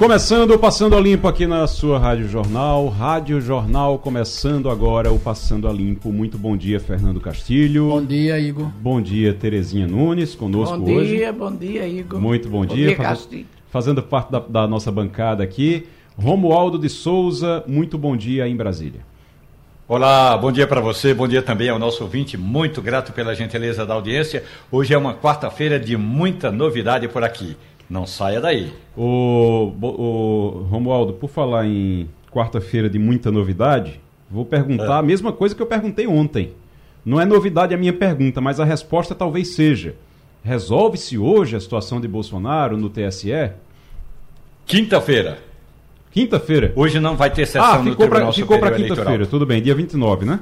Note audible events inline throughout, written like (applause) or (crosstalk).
Começando o Passando a Limpo aqui na sua Rádio Jornal. Rádio Jornal começando agora o Passando a Limpo. Muito bom dia, Fernando Castilho. Bom dia, Igor. Bom dia, Terezinha Nunes, conosco bom hoje. Bom dia, bom dia, Igor. Muito bom, bom dia. dia Castilho. Fazendo parte da, da nossa bancada aqui, Romualdo de Souza. Muito bom dia em Brasília. Olá, bom dia para você, bom dia também ao nosso ouvinte, muito grato pela gentileza da audiência. Hoje é uma quarta-feira de muita novidade por aqui. Não saia daí. O, o Romualdo, por falar em quarta-feira de muita novidade, vou perguntar é. a mesma coisa que eu perguntei ontem. Não é novidade a minha pergunta, mas a resposta talvez seja: resolve-se hoje a situação de Bolsonaro no TSE? Quinta-feira. Quinta-feira? Hoje não vai ter sessão ah, ficou no Tribunal Ficou para quinta-feira, tudo bem, dia 29, né?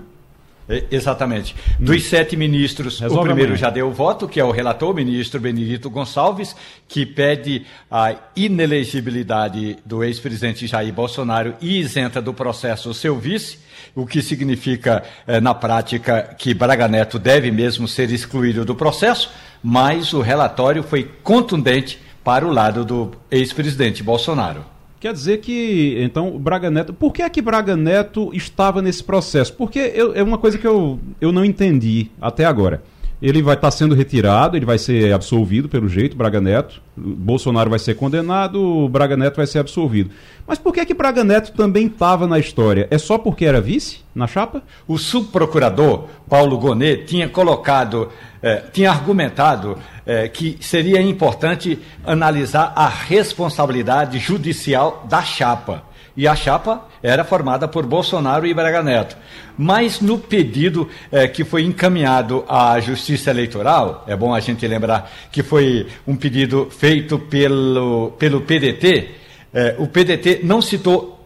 Exatamente. Dos sete ministros, Resolve o primeiro amanhã. já deu o voto, que é o relator, o ministro Benedito Gonçalves, que pede a inelegibilidade do ex-presidente Jair Bolsonaro e isenta do processo o seu vice, o que significa, eh, na prática, que Braga Neto deve mesmo ser excluído do processo, mas o relatório foi contundente para o lado do ex-presidente Bolsonaro. Quer dizer que, então, Braga Neto. Por que é que Braga Neto estava nesse processo? Porque eu, é uma coisa que eu, eu não entendi até agora. Ele vai estar tá sendo retirado, ele vai ser absolvido pelo jeito, Braga Neto. Bolsonaro vai ser condenado, Braga Neto vai ser absolvido. Mas por que que Braga Neto também estava na história? É só porque era vice na chapa? O subprocurador Paulo Gonet tinha colocado, eh, tinha argumentado eh, que seria importante analisar a responsabilidade judicial da chapa e a chapa era formada por Bolsonaro e Braga Neto. Mas no pedido eh, que foi encaminhado à Justiça Eleitoral, é bom a gente lembrar que foi um pedido feito pelo, pelo PDT, eh, o PDT não citou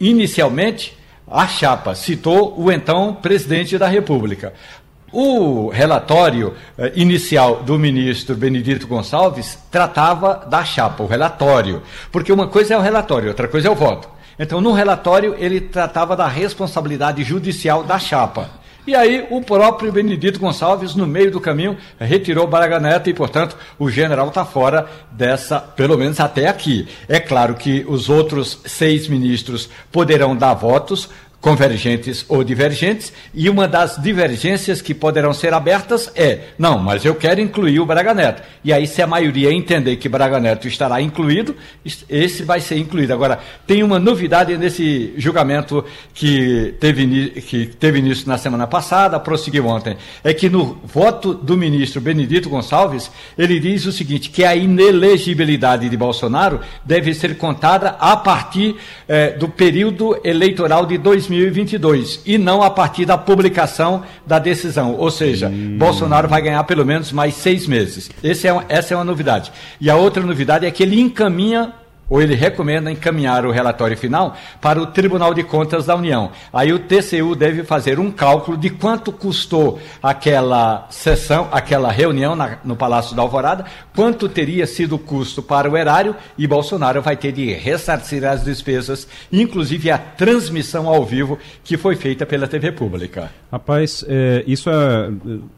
inicialmente a chapa, citou o então presidente da República. O relatório eh, inicial do ministro Benedito Gonçalves tratava da chapa, o relatório. Porque uma coisa é o relatório, outra coisa é o voto. Então, no relatório, ele tratava da responsabilidade judicial da chapa. E aí, o próprio Benedito Gonçalves, no meio do caminho, retirou Braga Neto e, portanto, o general está fora dessa, pelo menos até aqui. É claro que os outros seis ministros poderão dar votos, convergentes ou divergentes, e uma das divergências que poderão ser abertas é: não, mas eu quero incluir o Braga Neto. E aí, se a maioria entender que Braga Neto estará incluído, esse vai ser incluído. Agora, tem uma novidade nesse julgamento que teve, que teve início na semana passada, prosseguiu ontem: é que no voto do ministro Benedito Gonçalves, ele diz o seguinte: que a inelegibilidade de Bolsonaro deve ser contada a partir eh, do período eleitoral de 2020. 2022 e não a partir da publicação da decisão. Ou seja, hum. Bolsonaro vai ganhar pelo menos mais seis meses. É, essa é uma novidade. E a outra novidade é que ele encaminha ou ele recomenda encaminhar o relatório final para o Tribunal de Contas da União. Aí o TCU deve fazer um cálculo de quanto custou aquela sessão, aquela reunião na, no Palácio da Alvorada, quanto teria sido o custo para o erário e Bolsonaro vai ter de ressarcir as despesas, inclusive a transmissão ao vivo que foi feita pela TV Pública. Rapaz, é, isso é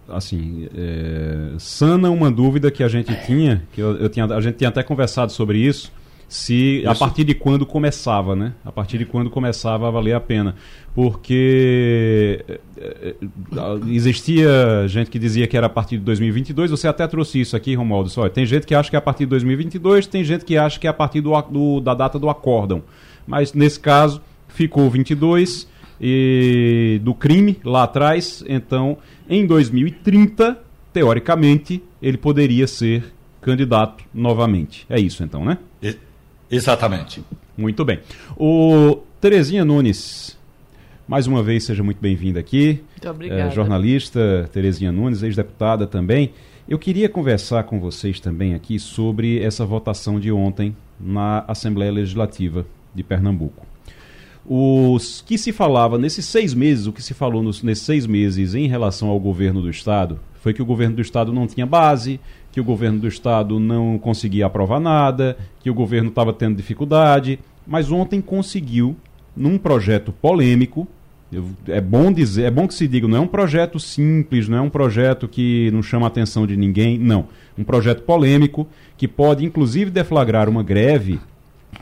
assim é, sana uma dúvida que a gente tinha, que eu, eu tinha, a gente tinha até conversado sobre isso se Isso. a partir de quando começava, né? A partir de quando começava a valer a pena. Porque eh, eh, existia gente que dizia que era a partir de 2022, você até trouxe isso aqui, Romualdo, só, tem gente que acha que é a partir de 2022, tem gente que acha que é a partir do, do da data do acórdão. Mas nesse caso ficou 22 e do crime lá atrás, então em 2030, teoricamente, ele poderia ser candidato novamente. É isso então, né? Exatamente. Muito bem. O Terezinha Nunes, mais uma vez seja muito bem-vinda aqui. Muito obrigada. É, jornalista Terezinha Nunes, ex-deputada também. Eu queria conversar com vocês também aqui sobre essa votação de ontem na Assembleia Legislativa de Pernambuco. Os que se falava nesses seis meses, o que se falou nos, nesses seis meses em relação ao governo do Estado, foi que o governo do Estado não tinha base, que o governo do Estado não conseguia aprovar nada, que o governo estava tendo dificuldade. Mas ontem conseguiu, num projeto polêmico, eu, é bom dizer, é bom que se diga, não é um projeto simples, não é um projeto que não chama a atenção de ninguém, não. Um projeto polêmico que pode inclusive deflagrar uma greve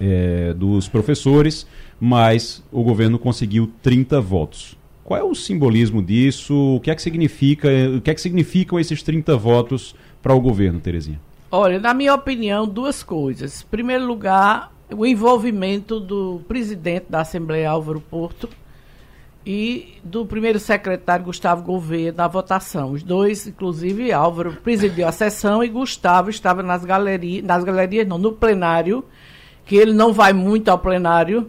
é, dos professores, mas o governo conseguiu 30 votos. Qual é o simbolismo disso? O que é que significa? O que é que significam esses 30 votos para o governo, Terezinha? Olha, na minha opinião, duas coisas. Em primeiro lugar, o envolvimento do presidente da Assembleia Álvaro Porto e do primeiro secretário Gustavo Gouveia na votação. Os dois, inclusive, Álvaro presidiu a sessão e Gustavo estava nas galerias, nas galerias não, no plenário, que ele não vai muito ao plenário,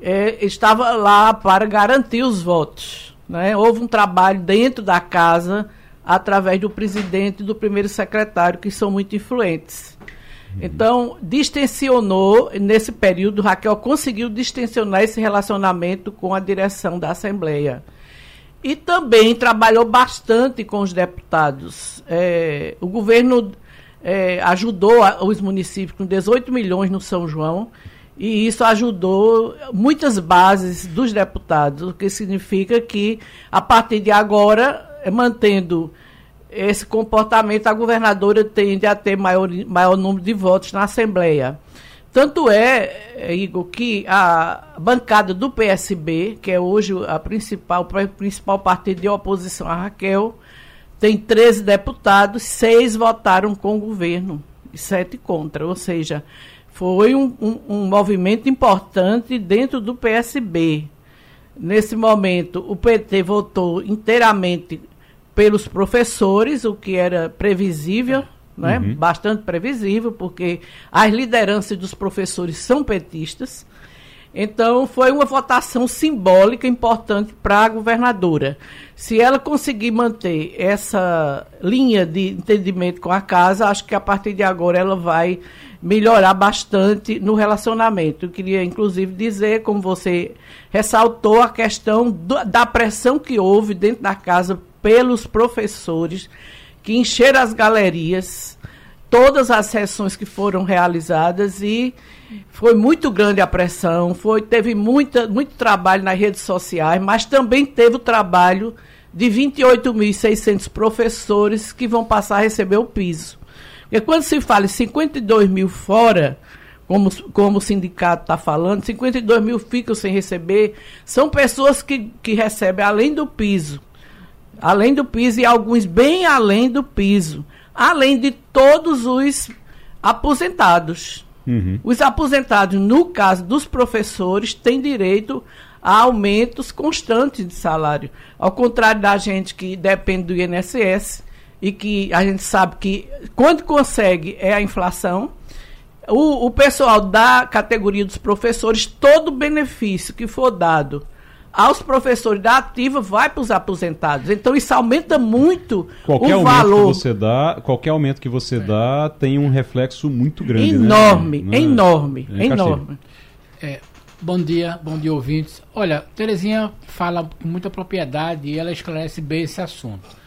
é, estava lá para garantir os votos. Né? Houve um trabalho dentro da casa, através do presidente e do primeiro secretário, que são muito influentes. Então, distensionou, nesse período, Raquel conseguiu distensionar esse relacionamento com a direção da Assembleia. E também trabalhou bastante com os deputados. É, o governo é, ajudou a, os municípios com 18 milhões no São João, e isso ajudou muitas bases dos deputados, o que significa que, a partir de agora, mantendo esse comportamento, a governadora tende a ter maior, maior número de votos na Assembleia. Tanto é, é Igor, que a bancada do PSB, que é hoje a principal, o principal partido de oposição a Raquel, tem 13 deputados, seis votaram com o governo e sete contra. Ou seja, foi um, um, um movimento importante dentro do PSB. Nesse momento, o PT votou inteiramente pelos professores, o que era previsível, né? Uhum. bastante previsível, porque as lideranças dos professores são petistas. Então, foi uma votação simbólica importante para a governadora. Se ela conseguir manter essa linha de entendimento com a casa, acho que a partir de agora ela vai melhorar bastante no relacionamento. Eu queria, inclusive, dizer, como você ressaltou, a questão do, da pressão que houve dentro da casa pelos professores que encheram as galerias, todas as sessões que foram realizadas e foi muito grande a pressão, foi, teve muita, muito trabalho nas redes sociais, mas também teve o trabalho de 28.600 professores que vão passar a receber o piso. Porque quando se fala em 52 mil fora, como, como o sindicato está falando, 52 mil ficam sem receber, são pessoas que, que recebem além do piso além do piso e alguns bem além do piso, além de todos os aposentados. Uhum. Os aposentados, no caso dos professores, têm direito a aumentos constantes de salário. Ao contrário da gente que depende do INSS e que a gente sabe que quando consegue é a inflação. O, o pessoal da categoria dos professores, todo benefício que for dado aos professores da ativa vai para os aposentados. Então isso aumenta muito qualquer o valor. Que você dá, qualquer aumento que você é. dá tem um reflexo muito grande. Enorme, né? enorme, é, enorme. É, bom dia, bom dia ouvintes. Olha, Terezinha fala com muita propriedade e ela esclarece bem esse assunto.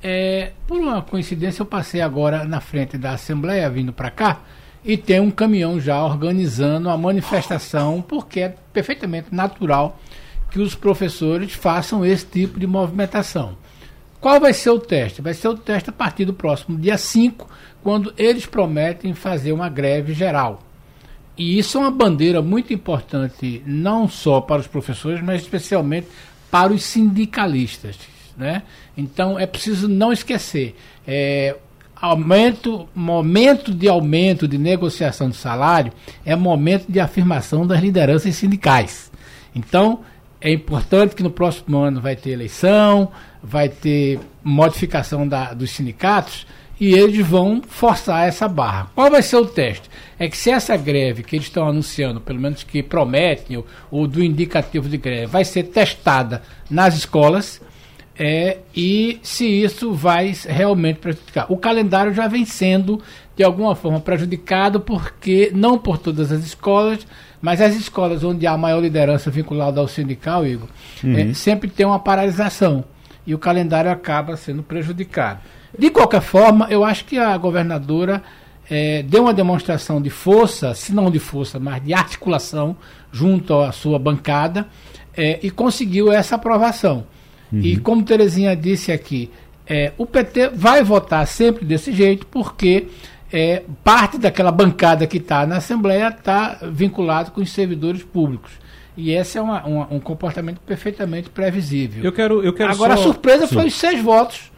É, por uma coincidência, eu passei agora na frente da Assembleia, vindo para cá, e tem um caminhão já organizando a manifestação, porque é perfeitamente natural que os professores façam esse tipo de movimentação. Qual vai ser o teste? Vai ser o teste a partir do próximo dia 5, quando eles prometem fazer uma greve geral. E isso é uma bandeira muito importante, não só para os professores, mas especialmente para os sindicalistas. Né? Então é preciso não esquecer. É, aumento, momento de aumento de negociação de salário é momento de afirmação das lideranças sindicais. Então, é importante que no próximo ano vai ter eleição, vai ter modificação da, dos sindicatos e eles vão forçar essa barra. Qual vai ser o teste? É que se essa greve que eles estão anunciando, pelo menos que prometem, ou, ou do indicativo de greve, vai ser testada nas escolas, é, e se isso vai realmente prejudicar. O calendário já vem sendo, de alguma forma, prejudicado, porque, não por todas as escolas, mas as escolas onde há maior liderança vinculada ao sindical, Igor, uhum. é, sempre tem uma paralisação e o calendário acaba sendo prejudicado. De qualquer forma, eu acho que a governadora é, deu uma demonstração de força, se não de força, mas de articulação junto à sua bancada é, e conseguiu essa aprovação. Uhum. E como Terezinha disse aqui, é, o PT vai votar sempre desse jeito porque é, parte daquela bancada que está na Assembleia está vinculado com os servidores públicos. E esse é uma, uma, um comportamento perfeitamente previsível. Eu quero, eu quero Agora só... a surpresa Sim. foi os seis votos.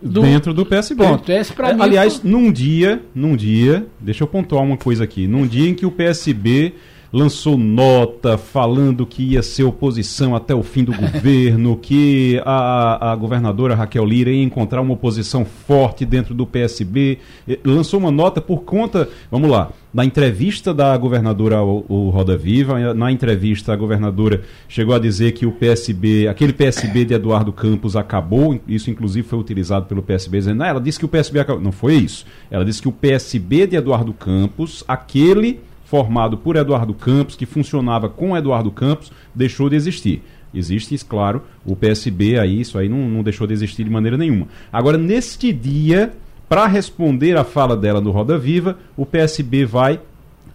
Do... Dentro do PSB. Ponto. Esse pra é, mim aliás, foi... num dia, num dia, deixa eu pontuar uma coisa aqui. Num dia em que o PSB lançou nota falando que ia ser oposição até o fim do governo, (laughs) que a, a governadora Raquel Lira ia encontrar uma oposição forte dentro do PSB. Lançou uma nota por conta, vamos lá, na entrevista da governadora ao, ao Roda Viva, na entrevista a governadora chegou a dizer que o PSB, aquele PSB de Eduardo Campos acabou, isso inclusive foi utilizado pelo PSB, dizendo, não, ela disse que o PSB acabou. Não foi isso. Ela disse que o PSB de Eduardo Campos, aquele formado por Eduardo Campos, que funcionava com Eduardo Campos, deixou de existir. Existe, claro, o PSB aí, isso aí não, não deixou de existir de maneira nenhuma. Agora, neste dia, para responder à fala dela no Roda Viva, o PSB vai,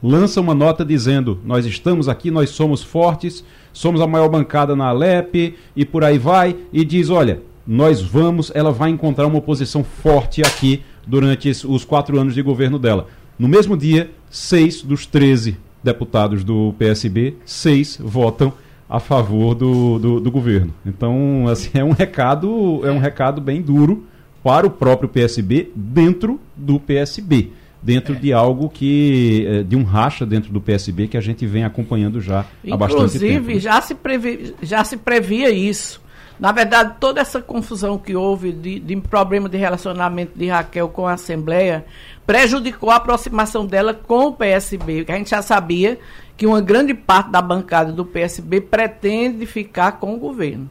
lança uma nota dizendo: Nós estamos aqui, nós somos fortes, somos a maior bancada na Alep e por aí vai, e diz: Olha, nós vamos, ela vai encontrar uma oposição forte aqui durante os quatro anos de governo dela. No mesmo dia, seis dos 13 deputados do PSB, seis votam a favor do, do, do, governo. Então, assim, é um recado, é um recado bem duro para o próprio PSB dentro do PSB. Dentro é. de algo que. É, de um racha dentro do PSB que a gente vem acompanhando já Inclusive, há bastante tempo. Inclusive, já, se previ, já se previa isso. Na verdade, toda essa confusão que houve de, de problema de relacionamento de Raquel com a Assembleia prejudicou a aproximação dela com o PSB, que a gente já sabia que uma grande parte da bancada do PSB pretende ficar com o governo.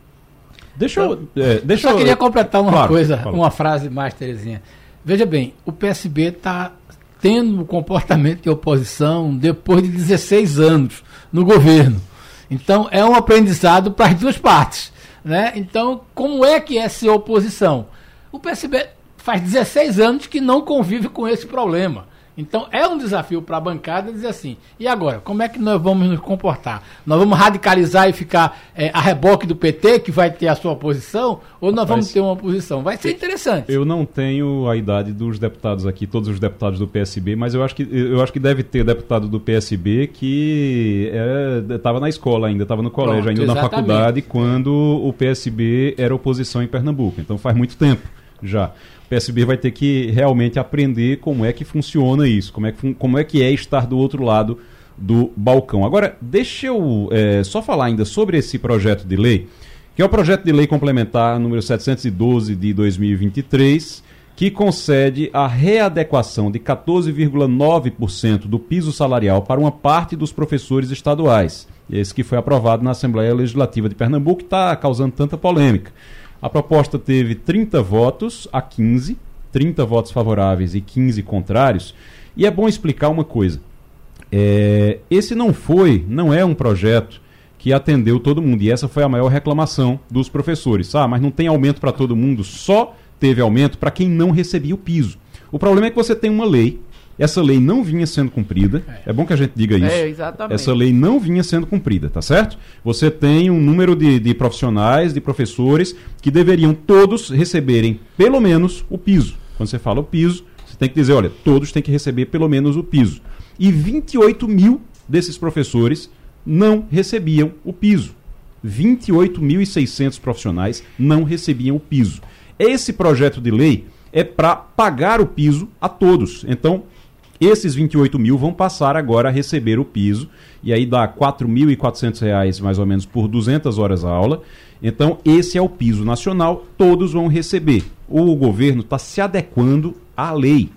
Deixa eu. Então, é, deixa eu só queria completar uma claro, coisa, fala. uma frase mais, Terezinha. Veja bem, o PSB está tendo um comportamento de oposição depois de 16 anos no governo. Então, é um aprendizado para as duas partes. Né? Então, como é que é ser oposição? O PSB faz 16 anos que não convive com esse problema. Então é um desafio para a bancada dizer assim: e agora, como é que nós vamos nos comportar? Nós vamos radicalizar e ficar é, a reboque do PT, que vai ter a sua posição, ou nós vamos ter uma posição? Vai ser interessante. Eu não tenho a idade dos deputados aqui, todos os deputados do PSB, mas eu acho que, eu acho que deve ter deputado do PSB que estava é, na escola ainda, estava no colégio, Pronto, ainda exatamente. na faculdade, quando o PSB era oposição em Pernambuco. Então faz muito tempo já. PSB vai ter que realmente aprender como é que funciona isso, como é que, como é, que é estar do outro lado do balcão. Agora, deixa eu é, só falar ainda sobre esse projeto de lei, que é o projeto de lei complementar número 712 de 2023, que concede a readequação de 14,9% do piso salarial para uma parte dos professores estaduais. Esse que foi aprovado na Assembleia Legislativa de Pernambuco está causando tanta polêmica. A proposta teve 30 votos a 15, 30 votos favoráveis e 15 contrários. E é bom explicar uma coisa. É, esse não foi, não é um projeto que atendeu todo mundo. E essa foi a maior reclamação dos professores. Ah, mas não tem aumento para todo mundo, só teve aumento para quem não recebia o piso. O problema é que você tem uma lei essa lei não vinha sendo cumprida. É, é bom que a gente diga é, isso. É, exatamente. Essa lei não vinha sendo cumprida, tá certo? Você tem um número de, de profissionais, de professores, que deveriam todos receberem pelo menos o piso. Quando você fala o piso, você tem que dizer, olha, todos têm que receber pelo menos o piso. E 28 mil desses professores não recebiam o piso. 28.600 profissionais não recebiam o piso. Esse projeto de lei é para pagar o piso a todos. Então, esses 28 mil vão passar agora a receber o piso, e aí dá R$ 4.400 mais ou menos por 200 horas a aula. Então, esse é o piso nacional, todos vão receber. O governo está se adequando à lei.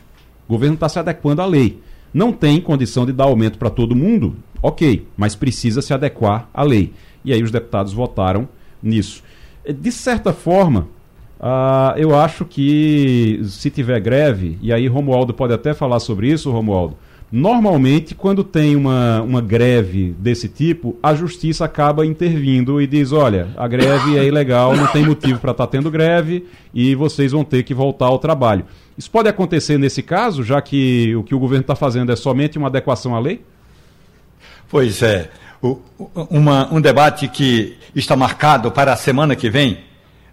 O governo está se adequando à lei. Não tem condição de dar aumento para todo mundo? Ok, mas precisa se adequar à lei. E aí os deputados votaram nisso. De certa forma, uh, eu acho que se tiver greve, e aí Romualdo pode até falar sobre isso, Romualdo, Normalmente, quando tem uma, uma greve desse tipo, a justiça acaba intervindo e diz: olha, a greve é ilegal, não tem motivo para estar tá tendo greve e vocês vão ter que voltar ao trabalho. Isso pode acontecer nesse caso, já que o que o governo está fazendo é somente uma adequação à lei? Pois é. O, uma, um debate que está marcado para a semana que vem,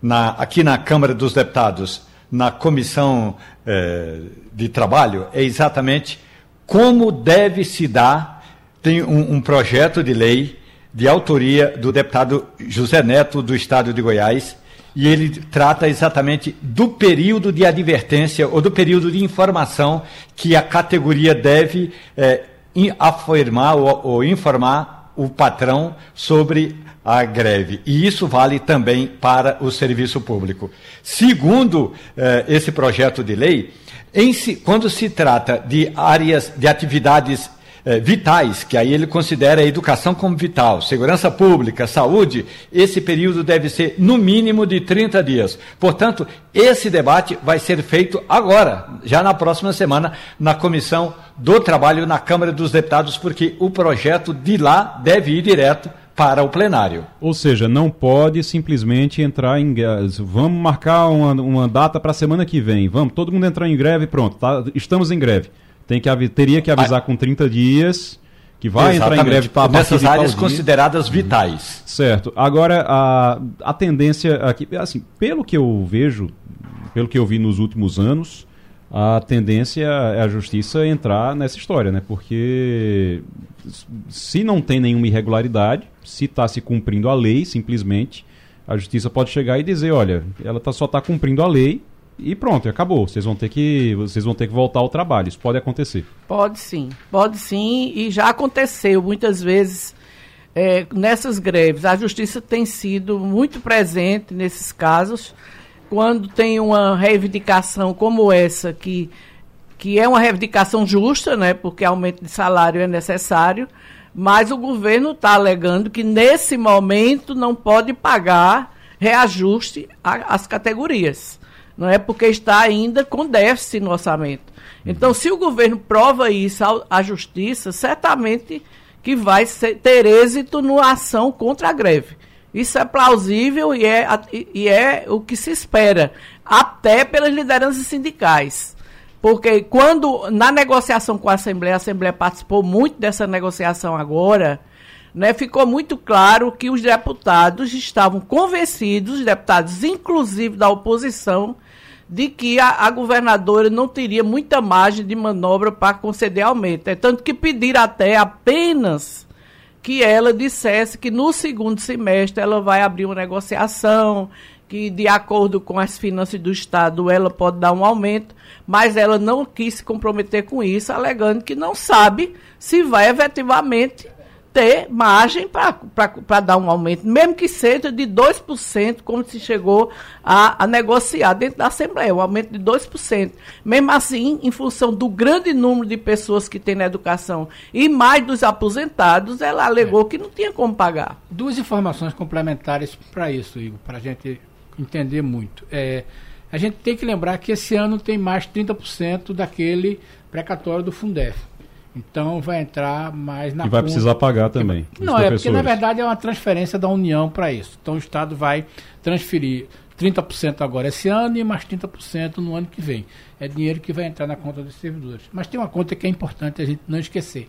na, aqui na Câmara dos Deputados, na Comissão eh, de Trabalho, é exatamente como deve se dar, tem um, um projeto de lei de autoria do deputado José Neto, do estado de Goiás, e ele trata exatamente do período de advertência ou do período de informação que a categoria deve é, afirmar ou, ou, informar o patrão sobre a greve. E isso vale também para o serviço público. Segundo eh, esse projeto de lei, si, quando se trata de áreas de atividades eh, vitais, que aí ele considera a educação como vital, segurança pública, saúde, esse período deve ser no mínimo de 30 dias. Portanto, esse debate vai ser feito agora, já na próxima semana, na Comissão do Trabalho na Câmara dos Deputados, porque o projeto de lá deve ir direto para o plenário. Ou seja, não pode simplesmente entrar em vamos marcar uma, uma data para a semana que vem, vamos todo mundo entrar em greve, pronto, tá, estamos em greve. Tem que teria que avisar com 30 dias que vai Exatamente. entrar em greve para nessas áreas consideradas vitais. Certo. Agora a, a tendência aqui, assim, pelo que eu vejo, pelo que eu vi nos últimos anos, a tendência é a justiça entrar nessa história, né? Porque se não tem nenhuma irregularidade, se está se cumprindo a lei, simplesmente, a justiça pode chegar e dizer, olha, ela tá, só está cumprindo a lei e pronto, acabou. Vocês vão ter que vocês vão ter que voltar ao trabalho. Isso pode acontecer? Pode sim, pode sim e já aconteceu muitas vezes é, nessas greves. A justiça tem sido muito presente nesses casos quando tem uma reivindicação como essa que que é uma reivindicação justa, né? Porque aumento de salário é necessário mas o governo está alegando que nesse momento não pode pagar reajuste às categorias. Não é porque está ainda com déficit no orçamento. Então, se o governo prova isso à justiça, certamente que vai ser, ter êxito na ação contra a greve. Isso é plausível e é, e é o que se espera, até pelas lideranças sindicais. Porque quando, na negociação com a Assembleia, a Assembleia participou muito dessa negociação agora, né, ficou muito claro que os deputados estavam convencidos, os deputados, inclusive da oposição, de que a, a governadora não teria muita margem de manobra para conceder aumento. É tanto que pediram até apenas que ela dissesse que no segundo semestre ela vai abrir uma negociação, que de acordo com as finanças do Estado ela pode dar um aumento, mas ela não quis se comprometer com isso, alegando que não sabe se vai efetivamente ter margem para dar um aumento, mesmo que seja de 2%, como se chegou a, a, negociar dentro da Assembleia, um aumento de 2%. Mesmo assim, em função do grande número de pessoas que tem na educação e mais dos aposentados, ela alegou é. que não tinha como pagar. Duas informações complementares para isso, Igor, para a gente entender muito. É, a gente tem que lembrar que esse ano tem mais 30% daquele precatório do Fundef. Então vai entrar mais na. E vai conta. precisar pagar também. Não, é porque na verdade é uma transferência da União para isso. Então o Estado vai transferir 30% agora esse ano e mais 30% no ano que vem. É dinheiro que vai entrar na conta dos servidores. Mas tem uma conta que é importante a gente não esquecer.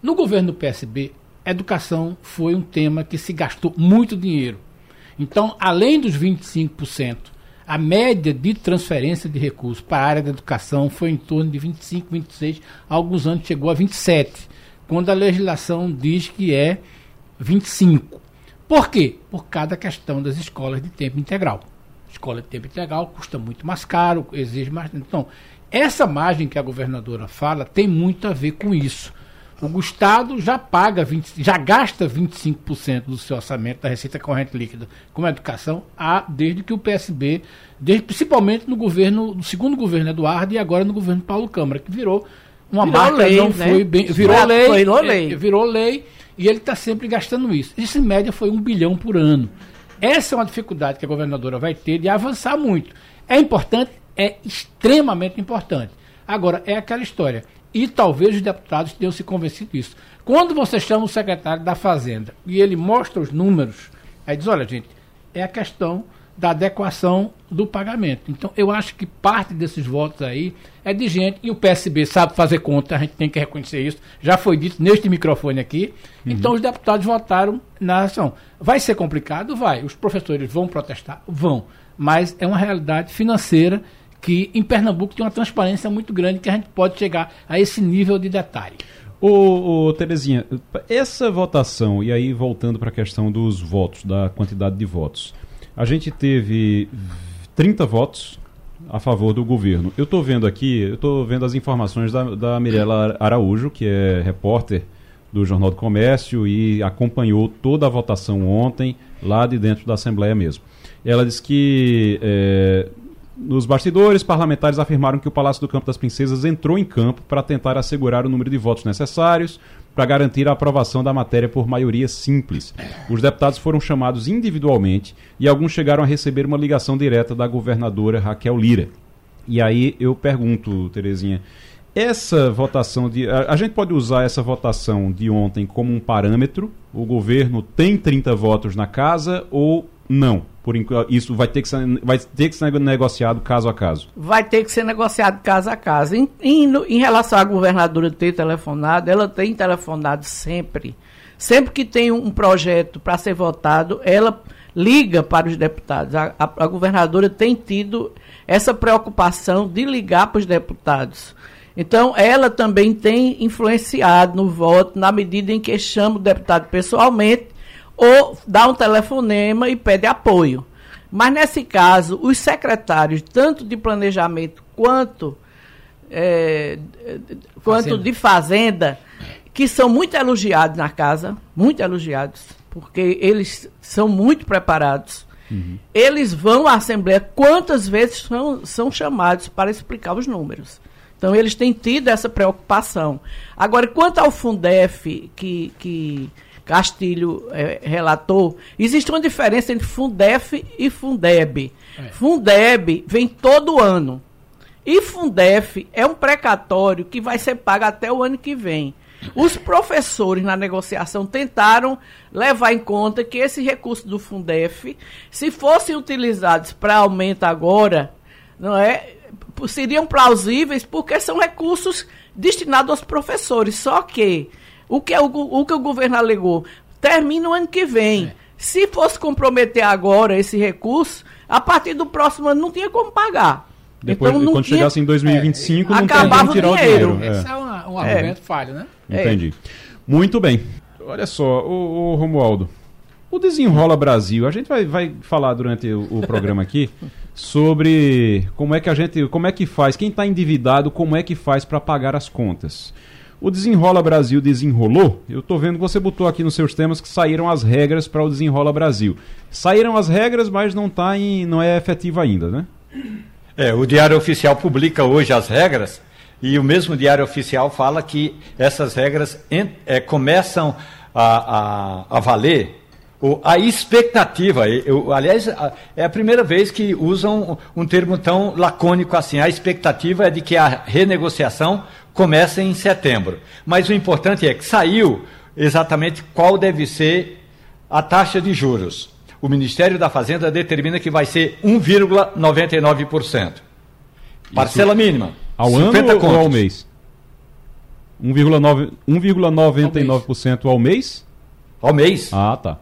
No governo do PSB, educação foi um tema que se gastou muito dinheiro. Então, além dos 25%, a média de transferência de recursos para a área da educação foi em torno de 25, 26, alguns anos chegou a 27, quando a legislação diz que é 25. Por quê? Por cada questão das escolas de tempo integral. Escola de tempo integral custa muito mais caro, exige mais. Então, essa margem que a governadora fala tem muito a ver com isso. O Estado já paga 20, já gasta 25% do seu orçamento da receita corrente líquida com a educação a, desde que o PSB, desde, principalmente no governo, no segundo governo Eduardo e agora no governo Paulo Câmara, que virou uma virou marca lei, não né? foi bem, virou lei, virou lei, é, virou lei e ele está sempre gastando isso. Isso em média foi um bilhão por ano. Essa é uma dificuldade que a governadora vai ter de avançar muito. É importante, é extremamente importante. Agora, é aquela história. E talvez os deputados tenham se convencido disso. Quando você chama o secretário da Fazenda e ele mostra os números, aí diz: olha, gente, é a questão da adequação do pagamento. Então, eu acho que parte desses votos aí é de gente, e o PSB sabe fazer conta, a gente tem que reconhecer isso, já foi dito neste microfone aqui. Uhum. Então, os deputados votaram na ação. Vai ser complicado? Vai. Os professores vão protestar? Vão. Mas é uma realidade financeira que em Pernambuco tem uma transparência muito grande que a gente pode chegar a esse nível de detalhe. Ô, ô Terezinha, essa votação, e aí voltando para a questão dos votos, da quantidade de votos, a gente teve 30 votos a favor do governo. Eu estou vendo aqui, eu estou vendo as informações da, da Mirella Araújo, que é repórter do Jornal do Comércio e acompanhou toda a votação ontem, lá de dentro da Assembleia mesmo. Ela disse que é, nos bastidores, parlamentares afirmaram que o Palácio do Campo das Princesas entrou em campo para tentar assegurar o número de votos necessários para garantir a aprovação da matéria por maioria simples. Os deputados foram chamados individualmente e alguns chegaram a receber uma ligação direta da governadora Raquel Lira. E aí eu pergunto, Terezinha, essa votação de. A, a, gente pode usar essa votação de ontem como um parâmetro? O governo tem 30 votos na casa ou não? Por isso vai ter que ser, vai ter que ser negociado caso a caso. Vai ter que ser negociado caso a caso. Em, em, em relação à governadora ter telefonado, ela tem telefonado sempre. Sempre que tem um projeto para ser votado, ela liga para os deputados. A, a, a, governadora tem tido essa preocupação de ligar para os deputados. Então, ela também tem influenciado no voto na medida em que chama o deputado pessoalmente ou dá um telefonema e pede apoio. Mas nesse caso, os secretários, tanto de planejamento quanto, é, quanto fazenda. de fazenda, que são muito elogiados na casa, muito elogiados, porque eles são muito preparados. Uhum. Eles vão à Assembleia quantas vezes são, são chamados para explicar os números. Então, eles têm tido essa preocupação. Agora, quanto ao Fundef, que, que Castilho é, relatou, existe uma diferença entre Fundef e Fundeb. É. Fundeb vem todo ano. E Fundef é um precatório que vai ser pago até o ano que vem. Os professores na negociação tentaram levar em conta que esse recurso do Fundef, se fossem utilizados para aumento agora, não é, seriam plausíveis porque são recursos destinados aos professores. Só que o que, é o, o que o governo alegou? Termina o ano que vem. É. Se fosse comprometer agora esse recurso, a partir do próximo ano não tinha como pagar. Depois, então, quando tinha, chegasse em 2025, é, não tinha como tirar o dinheiro. É. Esse é um, um argumento é. falho, né? Entendi. Muito bem. Olha só, o, o Romualdo. O Desenrola Brasil, a gente vai, vai falar durante o, o programa aqui (laughs) sobre como é que a gente, como é que faz, quem está endividado, como é que faz para pagar as contas. O Desenrola Brasil desenrolou. Eu estou vendo que você botou aqui nos seus temas que saíram as regras para o Desenrola Brasil. Saíram as regras, mas não tá em, não é efetivo ainda, né? É, o Diário Oficial publica hoje as regras e o mesmo Diário Oficial fala que essas regras é, começam a, a, a valer a expectativa, eu, aliás, é a primeira vez que usam um termo tão lacônico assim. A expectativa é de que a renegociação começa em setembro. Mas o importante é que saiu exatamente qual deve ser a taxa de juros. O Ministério da Fazenda determina que vai ser 1,99%. Parcela mínima. Ao ano contos. ou ao mês? 1,99% ao mês? Ao mês. Ah, tá.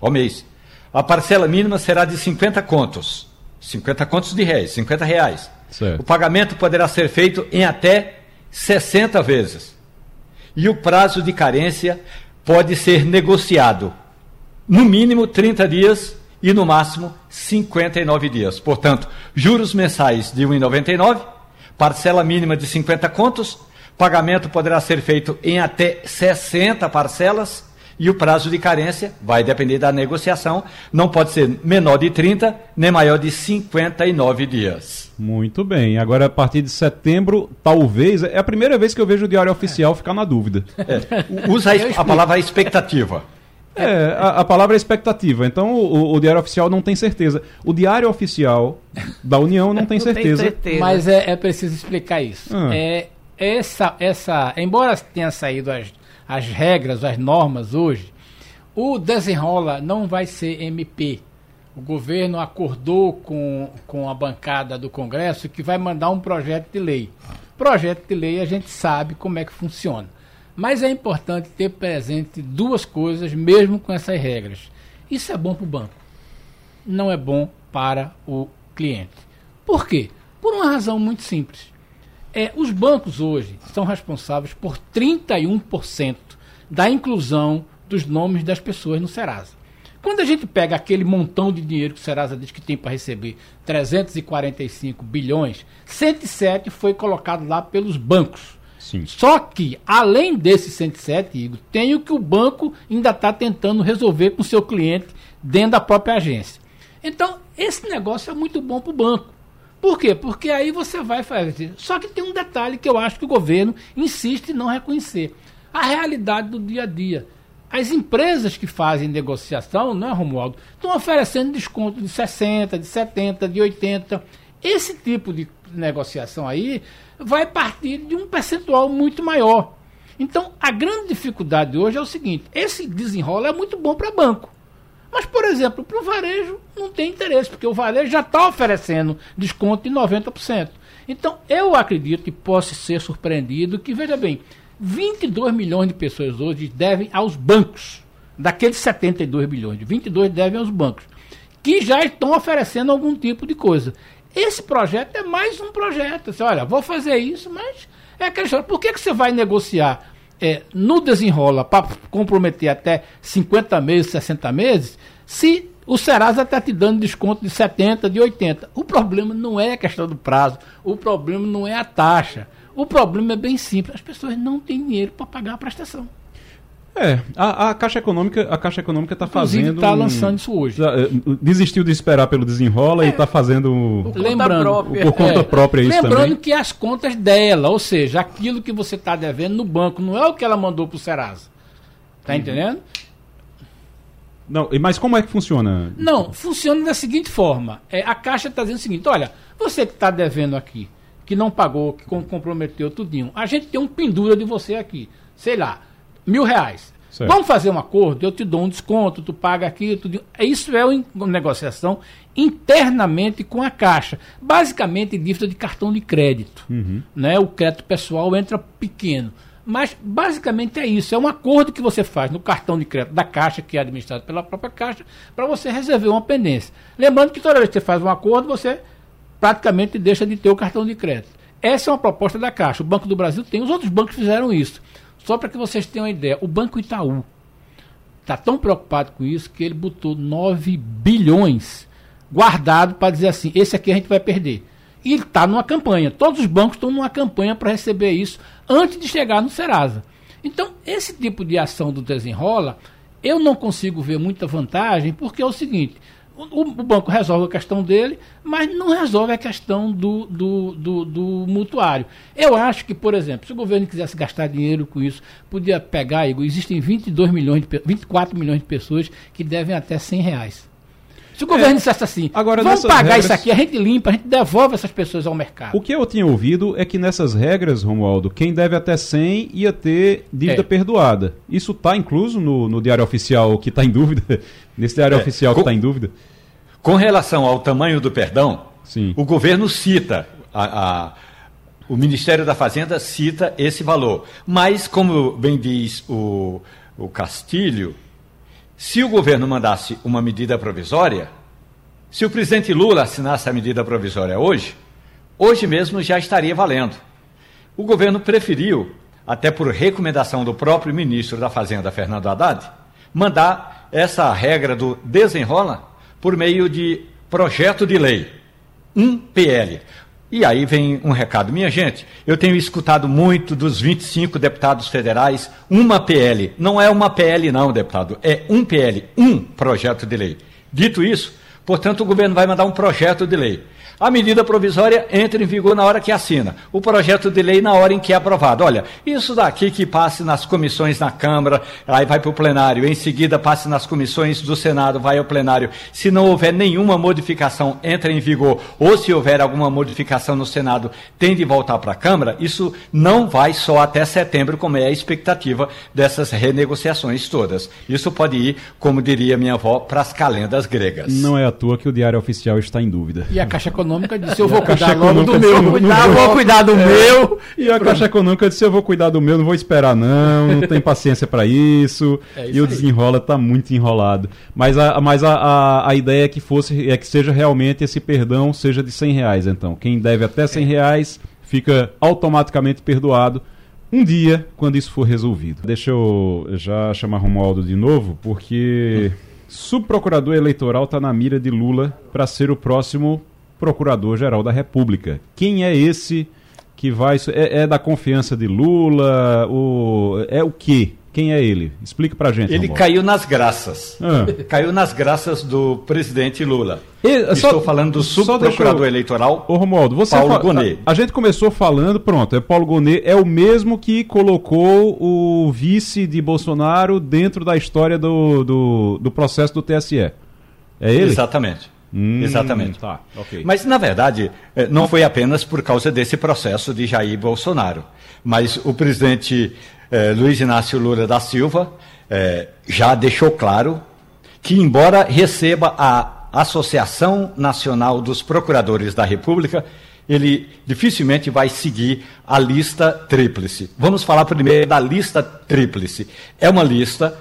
Ao mês. A parcela mínima será de 50 contos. 50 contos de reais, 50 reais. Certo. O pagamento poderá ser feito em até 60 vezes. E o prazo de carência pode ser negociado no mínimo 30 dias e no máximo 59 dias. Portanto, juros mensais de 1,99, parcela mínima de 50 contos, pagamento poderá ser feito em até 60 parcelas e o prazo de carência vai depender da negociação, não pode ser menor de 30 nem maior de 59 dias. Muito bem. Agora, a partir de setembro, talvez. É a primeira vez que eu vejo o Diário Oficial ficar na dúvida. É. Usa a, a palavra expectativa. É, a, a palavra é expectativa. Então o, o, Diário Oficial não tem certeza. O Diário Oficial da União não tem não certeza. Tem certeza. Mas é, é, preciso explicar isso. Ah. É, essa, essa, embora tenha saído as, as regras, as normas hoje, o desenrola não vai ser MP. O governo acordou com, com a bancada do Congresso que vai mandar um projeto de lei. Projeto de lei a gente sabe como é que funciona. Mas é importante ter presente duas coisas, mesmo com essas regras. Isso é bom para o banco, não é bom para o cliente. Por quê? Por uma razão muito simples. É, os bancos hoje são responsáveis por 31% da inclusão dos nomes das pessoas no Serasa. Quando a gente pega aquele montão de dinheiro que o Serasa diz que tem para receber, 345 bilhões, 107 foi colocado lá pelos bancos. Sim. Só que, além desses 107, Igor, tem o que o banco ainda está tentando resolver com o seu cliente dentro da própria agência. Então, esse negócio é muito bom para o banco. Por quê? Porque aí você vai fazer. Só que tem um detalhe que eu acho que o governo insiste em não reconhecer: a realidade do dia a dia. As empresas que fazem negociação, não é, Romualdo, estão oferecendo desconto de 60, de 70, de 80. Esse tipo de negociação aí vai partir de um percentual muito maior. Então, a grande dificuldade hoje é o seguinte: esse desenrola é muito bom para banco. Mas, por exemplo, para o varejo não tem interesse, porque o varejo já está oferecendo desconto de 90%. Então, eu acredito que possa ser surpreendido que, veja bem, 22 milhões de pessoas hoje devem aos bancos. Daqueles 72 bilhões, 22 devem aos bancos, que já estão oferecendo algum tipo de coisa. Esse projeto é mais um projeto. Você, olha, vou fazer isso, mas é aquela história. Por que, que você vai negociar é, no desenrola para comprometer até 50 meses, 60 meses, se o Serasa está te dando desconto de 70, de 80? O problema não é a questão do prazo, o problema não é a taxa. O problema é bem simples, as pessoas não têm dinheiro para pagar a prestação. É, a, a, Caixa Econômica a Caixa Econômica está fazendo. está lançando isso hoje. Eh, desistiu de esperar pelo desenrola é, e está fazendo. Por lembrando, própria. Por conta é, própria isso Lembrando também. que as contas dela, ou seja, aquilo que você está devendo no banco, não é o que ela mandou para o Serasa. Está uhum. entendendo? Não, mas como é que funciona? Não, funciona da seguinte forma. É, a Caixa está dizendo o seguinte: olha, você que está devendo aqui, que não pagou, que comprometeu tudinho, a gente tem um pendura de você aqui. Sei lá mil reais. Certo. Vamos fazer um acordo, eu te dou um desconto, tu paga aqui, tudo. Isso é uma negociação internamente com a Caixa. Basicamente, dívida de cartão de crédito. Uhum. Né? O crédito pessoal entra pequeno. Mas basicamente é isso, é um acordo que você faz no cartão de crédito da Caixa, que é administrado pela própria Caixa, para você resolver uma pendência. Lembrando que toda vez que você faz um acordo, você praticamente deixa de ter o cartão de crédito. Essa é uma proposta da Caixa. O Banco do Brasil tem, os outros bancos fizeram isso. Só para que vocês tenham uma ideia, o Banco Itaú está tão preocupado com isso que ele botou 9 bilhões guardado para dizer assim: esse aqui a gente vai perder. E está numa campanha. Todos os bancos estão numa campanha para receber isso antes de chegar no Serasa. Então, esse tipo de ação do desenrola, eu não consigo ver muita vantagem, porque é o seguinte: o, o, banco resolve a questão dele, mas não resolve a questão do, do, do, do, mutuário. Eu acho que, por exemplo, se o governo quisesse gastar dinheiro com isso, podia pegar, Igor, existem 22 milhões de, 24 milhões de pessoas que devem até 100 reais. Se o governo é, dissesse assim, agora vamos pagar regras... isso aqui, a gente limpa, a gente devolve essas pessoas ao mercado. O que eu tinha ouvido é que nessas regras, Romualdo, quem deve até 100 ia ter dívida é. perdoada. Isso está incluso no, no Diário Oficial que está em dúvida? (laughs) Nesse Diário é. Oficial que está em dúvida? Com relação ao tamanho do perdão, Sim. o governo cita, a, a, o Ministério da Fazenda cita esse valor. Mas, como bem diz o, o Castilho, se o governo mandasse uma medida provisória, se o presidente Lula assinasse a medida provisória hoje, hoje mesmo já estaria valendo. O governo preferiu, até por recomendação do próprio ministro da Fazenda, Fernando Haddad, mandar essa regra do desenrola por meio de projeto de lei, um PL. E aí vem um recado. Minha gente, eu tenho escutado muito dos 25 deputados federais, uma PL. Não é uma PL, não, deputado. É um PL, um projeto de lei. Dito isso, portanto, o governo vai mandar um projeto de lei. A medida provisória entra em vigor na hora que assina. O projeto de lei na hora em que é aprovado. Olha, isso daqui que passe nas comissões na Câmara, aí vai para o plenário, em seguida passe nas comissões do Senado, vai ao plenário. Se não houver nenhuma modificação, entra em vigor, ou se houver alguma modificação no Senado, tem de voltar para a Câmara, isso não vai só até setembro, como é a expectativa dessas renegociações todas. Isso pode ir, como diria minha avó, para as calendas gregas. Não é à toa que o Diário Oficial está em dúvida. E a Caixa Econômica Econômica disse: Eu vou cuidar logo do meu. Vou cuidar, vou cuidar do é. meu. E a Caixa Econômica disse: Eu vou cuidar do meu, não vou esperar, não. Não tem paciência para isso. É isso. E o desenrola está muito enrolado. Mas, a, mas a, a, a, ideia é que fosse é que seja realmente esse perdão seja de 100 reais. Então, quem deve até 100 reais fica automaticamente perdoado um dia quando isso for resolvido. Deixa eu já chamar Romualdo de novo, porque subprocurador eleitoral está na mira de Lula para ser o próximo Procurador-Geral da República. Quem é esse que vai. É, é, da confiança de Lula? O, é o quê? Quem é ele? Explique pra gente. Ele caiu nas graças. Ah. (laughs) Caiu nas graças do presidente Lula. E, Estou só, falando do subprocurador eu... eleitoral, Ô, Romualdo, você Paulo. Gonet. A, a, gente começou falando, pronto, é Paulo Gonet, é o mesmo que colocou o vice de Bolsonaro dentro da história do, do, do processo do TSE. É ele? Exatamente. Hum, Exatamente. Tá, okay. Mas, na verdade, eh, não foi apenas por causa desse processo de Jair Bolsonaro. Mas o presidente eh, Luiz Inácio Lula da Silva eh, já deixou claro que, embora receba a Associação Nacional dos Procuradores da República, ele dificilmente vai seguir a lista tríplice. Vamos falar primeiro da lista tríplice. É uma lista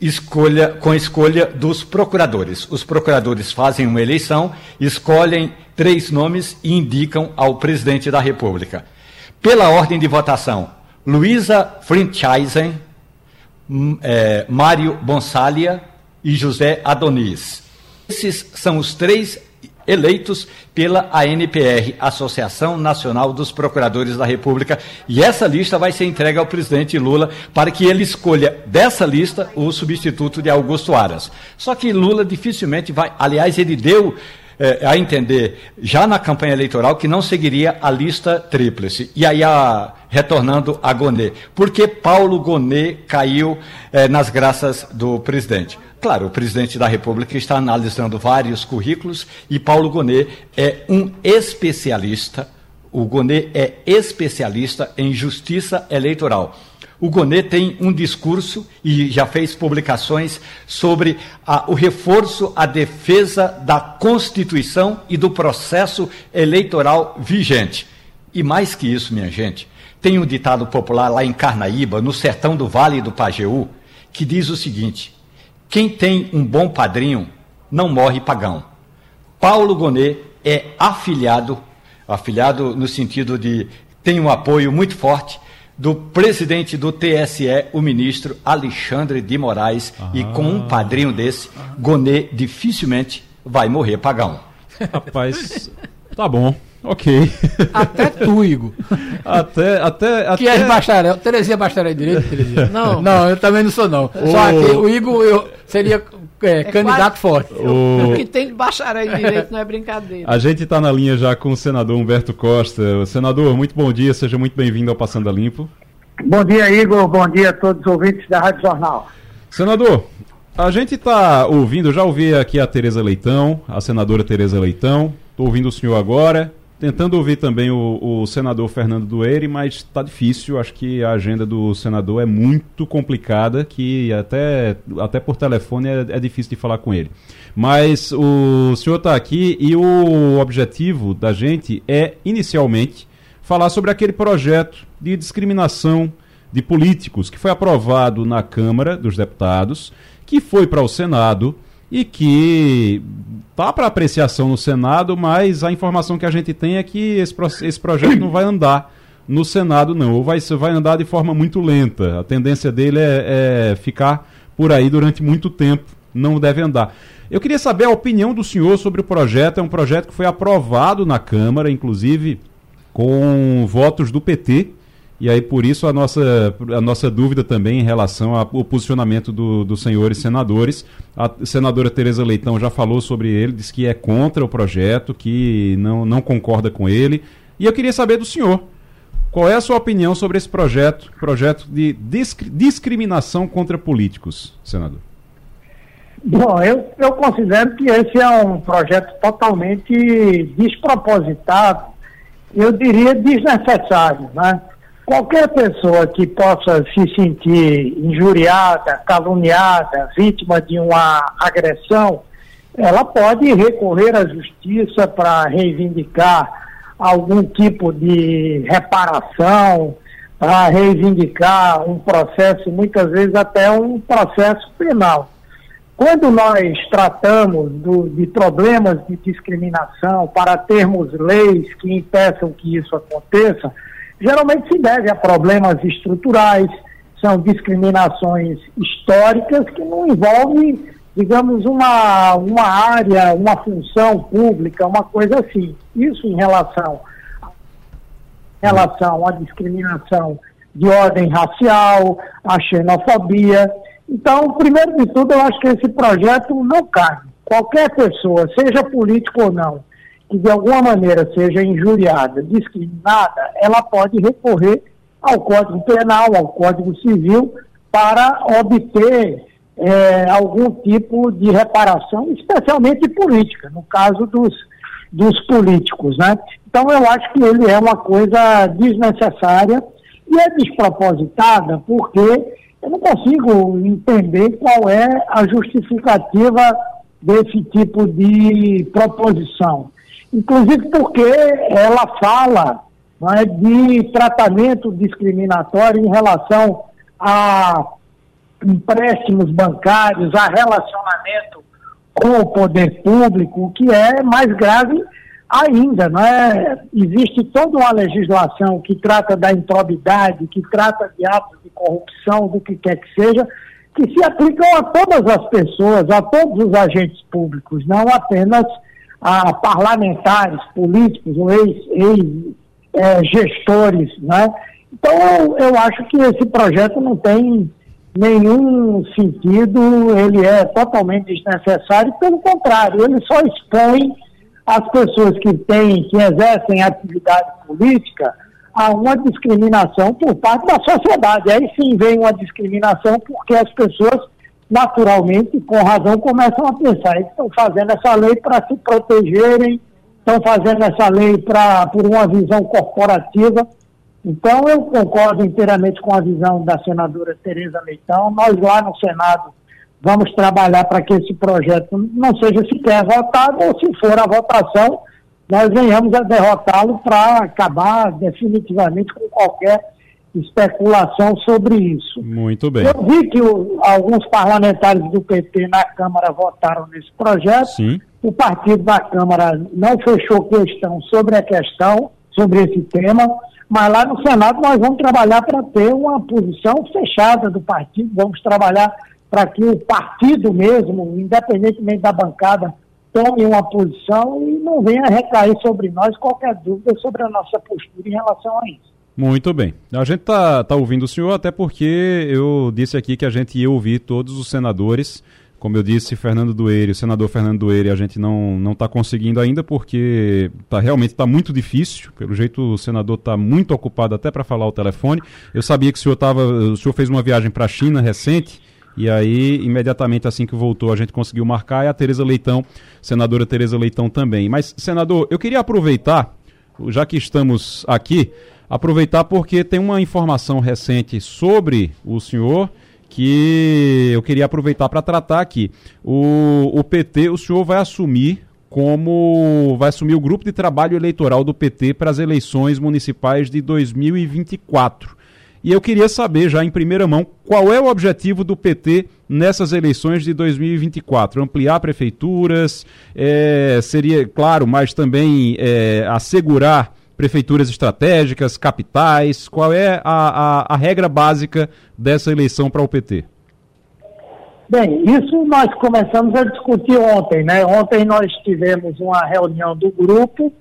escolha com escolha dos procuradores. Os procuradores fazem uma eleição, escolhem três nomes e indicam ao presidente da República. Pela ordem de votação, Luísa Frinchaisen, é, Mário Bonsalia e José Adonis. Esses são os três eleitos pela ANPR, Associação Nacional dos Procuradores da República, e essa lista vai ser entregue ao presidente Lula para que ele escolha dessa lista o substituto de Augusto Aras. Só que Lula dificilmente vai, aliás, ele deu é, a entender já na campanha eleitoral que não seguiria a lista tríplice. E aí, a, retornando a Gonet, porque Paulo Gonet caiu é, nas graças do presidente? Claro, o presidente da República está analisando vários currículos e Paulo Gonet é um especialista. O Gonet é especialista em justiça eleitoral. O Gonet tem um discurso e já fez publicações sobre a, o reforço à defesa da Constituição e do processo eleitoral vigente. E mais que isso, minha gente, tem um ditado popular lá em Carnaíba, no sertão do Vale do Pajeú, que diz o seguinte: quem tem um bom padrinho não morre pagão. Paulo Gonet é afiliado, afiliado no sentido de tem um apoio muito forte do presidente do TSE, o ministro Alexandre de Moraes, ah. e com um padrinho desse, Gonê dificilmente vai morrer pagão. Rapaz, tá bom. Ok. (laughs) Até tu, Igor. Até, até, até... Que é bacharel. Terezinha é bacharel em direito, Terezinha? Não. (laughs) Não, eu também não sou, não. O... Só que o Igor eu seria é, é candidato quase... forte. O... o (laughs) que tem de bacharel em direito não é brincadeira. A gente está na linha já com o senador Humberto Costa. Senador, muito bom dia, seja muito bem-vindo ao Passando a Limpo. Bom dia, Igor. Bom dia a todos os ouvintes da Rádio Jornal. Senador, a gente está ouvindo, já ouvi aqui a Tereza Leitão, a senadora Tereza Leitão, estou ouvindo o senhor agora, tentando ouvir também o, o senador Fernando Dueire, mas está difícil. Acho que a agenda do senador é muito complicada, que até, até por telefone é, é difícil de falar com ele. Mas o senhor está aqui e o objetivo da gente é, inicialmente, falar sobre aquele projeto de discriminação de políticos que foi aprovado na Câmara dos Deputados, que foi para o Senado e que tá para apreciação no Senado, mas a informação que a gente tem é que esse, esse projeto não vai andar no Senado, não, ou vai, vai andar de forma muito lenta. A tendência dele é, é ficar por aí durante muito tempo, não deve andar. Eu queria saber a opinião do senhor sobre o projeto. É um projeto que foi aprovado na Câmara, inclusive com votos do PT, E aí, por isso, a nossa, a nossa dúvida também em relação ao posicionamento do, dos senhores senadores. A senadora Tereza Leitão já falou sobre ele, disse que é contra o projeto, que não, não concorda com ele. E eu queria saber do senhor. Qual é a sua opinião sobre esse projeto, projeto de discriminação contra políticos, senador? Bom, eu, eu considero que esse é um projeto totalmente despropositado, eu diria desnecessário, né? Qualquer pessoa que possa se sentir injuriada, caluniada, vítima de uma agressão, ela pode recorrer à justiça para reivindicar algum tipo de reparação, para reivindicar um processo, muitas vezes até um processo penal. Quando nós tratamos do, de problemas de discriminação para termos leis que impeçam que isso aconteça, geralmente se deve a problemas estruturais, são discriminações históricas que não envolvem, digamos, uma, uma área, uma função pública, uma coisa assim. Isso em relação, em relação à discriminação de ordem racial, à xenofobia. Então, primeiro de tudo, eu acho que esse projeto não cabe. Qualquer pessoa, seja político ou não, que de alguma maneira seja injuriada, discriminada, ela pode recorrer ao Código Penal, ao Código Civil, para obter é, algum tipo de reparação, especialmente política, no caso dos, dos políticos. Né? Então, eu acho que ele é uma coisa desnecessária e é despropositada, porque eu não consigo entender qual é a justificativa desse tipo de proposição inclusive porque ela fala é, de tratamento discriminatório em relação a empréstimos bancários, a relacionamento com o poder público, o que é mais grave ainda, não é? Existe toda uma legislação que trata da improbidade, que trata de atos de corrupção, do que quer que seja, que se aplicam a todas as pessoas, a todos os agentes públicos, não apenas a parlamentares, políticos ou ex-gestores, ex, é, né? Então, eu, eu acho que esse projeto não tem nenhum sentido, ele é totalmente desnecessário, pelo contrário, ele só expõe as pessoas que têm, que exercem atividade política a uma discriminação por parte da sociedade. Aí sim vem uma discriminação porque as pessoas naturalmente, com razão, começam a pensar. Eles estão fazendo essa lei para se protegerem, estão fazendo essa lei pra, por uma visão corporativa. Então, eu concordo inteiramente com a visão da senadora Tereza Leitão. Nós, lá no Senado, vamos trabalhar para que esse projeto não seja sequer votado, ou se for a votação, nós venhamos a derrotá-lo para acabar definitivamente com qualquer especulação sobre isso. Muito bem. Eu vi que o, alguns parlamentares do PT na Câmara votaram nesse projeto. Sim. O partido da Câmara não fechou questão sobre a questão, sobre esse tema, mas lá no Senado nós vamos trabalhar para ter uma posição fechada do partido, vamos trabalhar para que o partido mesmo, independentemente da bancada, tome uma posição e não venha recair sobre nós qualquer dúvida sobre a nossa postura em relação a isso. Muito bem. A gente tá, tá ouvindo o senhor até porque eu disse aqui que a gente ia ouvir todos os senadores. Como eu disse, Fernando Dueire, o senador Fernando Dueire, a gente não não está conseguindo ainda porque tá realmente está muito difícil. Pelo jeito o senador está muito ocupado até para falar o telefone. Eu sabia que o senhor tava, o senhor fez uma viagem para a China recente. E aí, imediatamente assim que voltou, a gente conseguiu marcar, e a Tereza Leitão, senadora Tereza Leitão também. Mas, senador, eu queria aproveitar, já que estamos aqui, aproveitar porque tem uma informação recente sobre o senhor que eu queria aproveitar para tratar aqui. O, o PT, o senhor vai assumir como vai assumir o grupo de trabalho eleitoral do PT para as eleições municipais de 2024. E eu queria saber, já em primeira mão, qual é o objetivo do PT nessas eleições de 2024? Ampliar prefeituras, é, seria, claro, mas também é, assegurar prefeituras estratégicas, capitais? Qual é a, a, a regra básica dessa eleição para o PT? Bem, isso nós começamos a discutir ontem, né? Ontem nós tivemos uma reunião do grupo,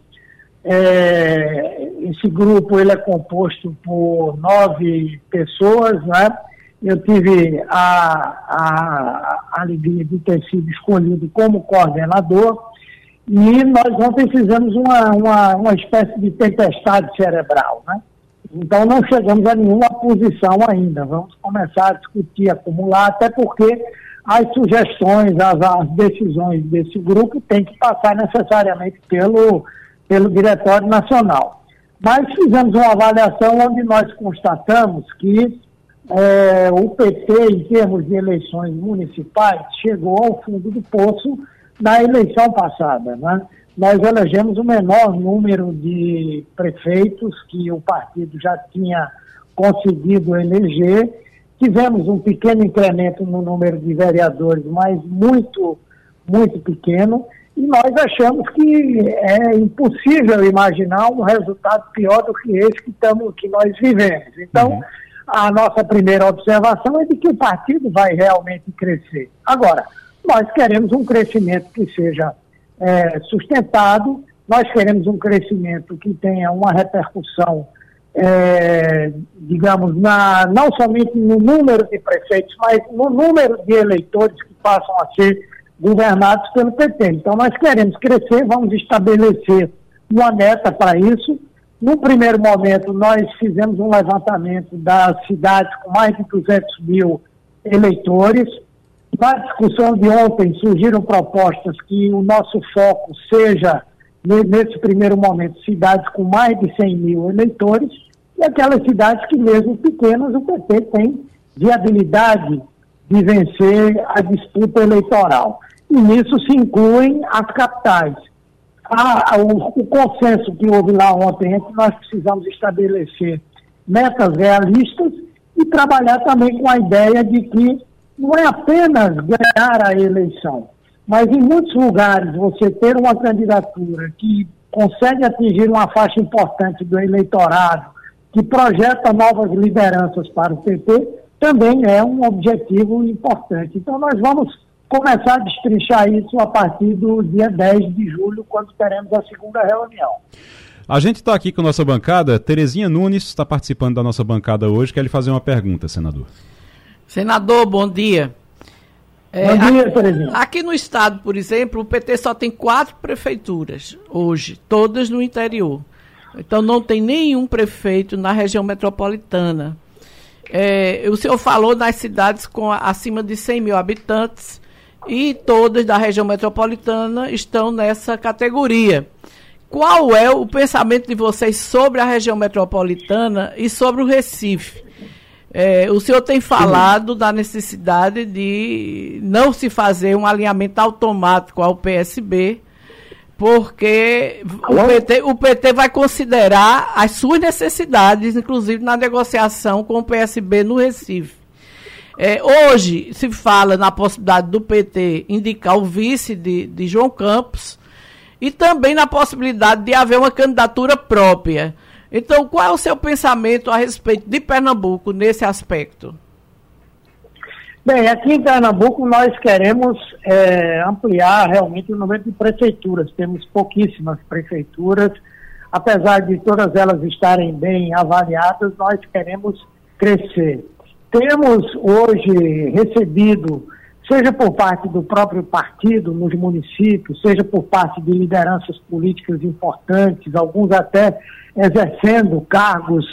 é, esse grupo ele é composto por nove pessoas, né? Eu tive a, a, a alegria de ter sido escolhido como coordenador e nós ontem fizemos uma, uma, uma espécie de tempestade cerebral, né? Então não chegamos a nenhuma posição ainda. Vamos começar a discutir, acumular, até porque as sugestões, as, as decisões desse grupo têm que passar necessariamente pelo, pelo Diretório Nacional. Mas fizemos uma avaliação onde nós constatamos que é, o PT, em termos de eleições municipais, chegou ao fundo do poço na eleição passada. Né? Nós elegemos o menor número de prefeitos que o partido já tinha conseguido eleger. Tivemos um pequeno incremento no número de vereadores, mas muito, muito pequeno. E nós achamos que é impossível imaginar um resultado pior do que esse que, tamo, que nós vivemos. Então, uhum. a nossa primeira observação é de que o partido vai realmente crescer. Agora, nós queremos um crescimento que seja é, sustentado, nós queremos um crescimento que tenha uma repercussão, é, digamos, na, não somente no número de prefeitos, mas no número de eleitores que passam a ser governados pelo PT. Então, nós queremos crescer, vamos estabelecer uma meta para isso. No primeiro momento, nós fizemos um levantamento das cidades com mais de 200 mil eleitores. Na discussão de ontem, surgiram propostas que o nosso foco seja, nesse primeiro momento, cidades com mais de 100 mil eleitores e aquelas cidades que, mesmo pequenas, o PT tem viabilidade de vencer a disputa eleitoral e nisso se incluem as capitais. A, o, o, consenso que houve lá ontem é que nós precisamos estabelecer metas realistas e trabalhar também com a ideia de que não é apenas ganhar a eleição, mas em muitos lugares você ter uma candidatura que consegue atingir uma faixa importante do eleitorado, que projeta novas lideranças para o PT, também é um objetivo importante. Então nós vamos começar a destrinchar isso a partir do dia 10 de julho, quando teremos a segunda reunião. A gente está aqui com nossa bancada. Terezinha Nunes está participando da nossa bancada hoje. Quer lhe fazer uma pergunta, senador. Senador, bom dia. É, bom dia, Terezinha. Aqui no estado, por exemplo, o PT só tem quatro prefeituras hoje, todas no interior. Então não tem nenhum prefeito na região metropolitana. É, o senhor falou nas cidades com acima de 100 mil habitantes e todas da região metropolitana estão nessa categoria. Qual é o pensamento de vocês sobre a região metropolitana e sobre o Recife? É, o senhor tem falado da necessidade de não se fazer um alinhamento automático ao PSB, porque o PT, o PT, vai considerar as suas necessidades, inclusive na negociação com o PSB no Recife. É, hoje se fala na possibilidade do PT indicar o vice de, de João Campos e também na possibilidade de haver uma candidatura própria. Então, qual é o seu pensamento a respeito de Pernambuco nesse aspecto? Bem, aqui em Pernambuco nós queremos é, ampliar realmente o número de prefeituras. Temos pouquíssimas prefeituras, apesar de todas elas estarem bem avaliadas, nós queremos crescer. Temos hoje recebido, seja por parte do próprio partido nos municípios, seja por parte de lideranças políticas importantes, alguns até exercendo cargos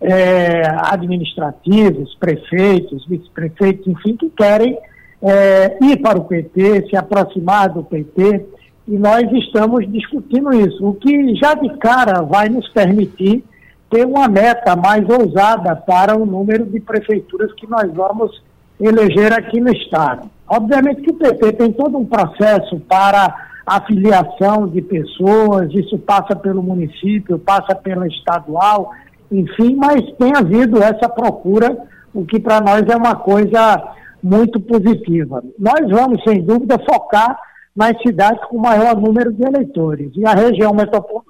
é, administrativos, prefeitos, vice-prefeitos, enfim, que querem é, ir para o PT, se aproximar do PT, e nós estamos discutindo isso, o que já de cara vai nos permitir ter uma meta mais ousada para o número de prefeituras que nós vamos eleger aqui no Estado. Obviamente que o PT tem todo um processo para a filiação de pessoas, isso passa pelo município, passa pela estadual, enfim, mas tem havido essa procura, o que para nós é uma coisa muito positiva. Nós vamos, sem dúvida, focar nas cidades com maior número de eleitores, e a região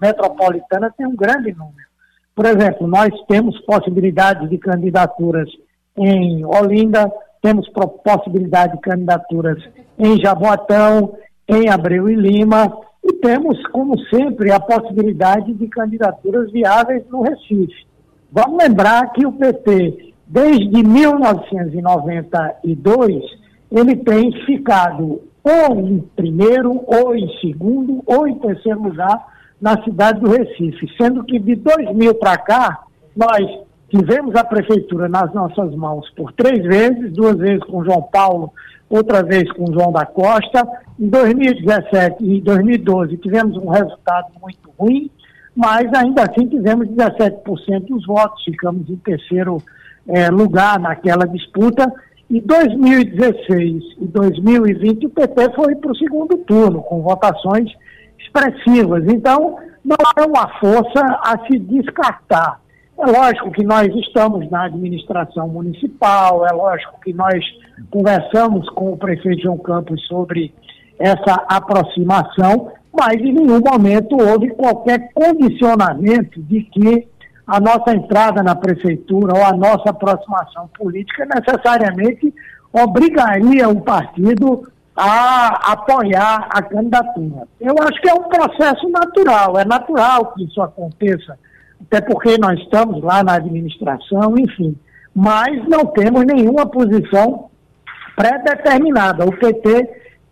metropolitana tem um grande número. Por exemplo, nós temos possibilidade de candidaturas em Olinda, temos possibilidade de candidaturas em Jaboatão, em Abreu e Lima, E temos, como sempre, a possibilidade de candidaturas viáveis no Recife. Vamos lembrar que o PT, desde 1992, ele tem ficado ou em primeiro, ou em segundo, ou em terceiro lugar na cidade do Recife, sendo que de 2000 para cá, nós tivemos a prefeitura nas nossas mãos por três vezes, duas vezes com João Paulo, outra vez com João da Costa. Em 2017 e 2012 tivemos um resultado muito ruim, mas ainda assim tivemos 17% dos votos, ficamos em terceiro eh, lugar naquela disputa. Em 2016 e 2020 o PT foi para o segundo turno, com votações expressivas. Então, não é uma força a se descartar. É lógico que nós estamos na administração municipal, é lógico que nós conversamos com o prefeito João Campos sobre essa aproximação, mas em nenhum momento houve qualquer condicionamento de que a nossa entrada na prefeitura ou a nossa aproximação política necessariamente obrigaria o partido a apoiar a candidatura. Eu acho que é um processo natural, é natural que isso aconteça até porque nós estamos lá na administração, enfim. Mas não temos nenhuma posição pré-determinada. O PT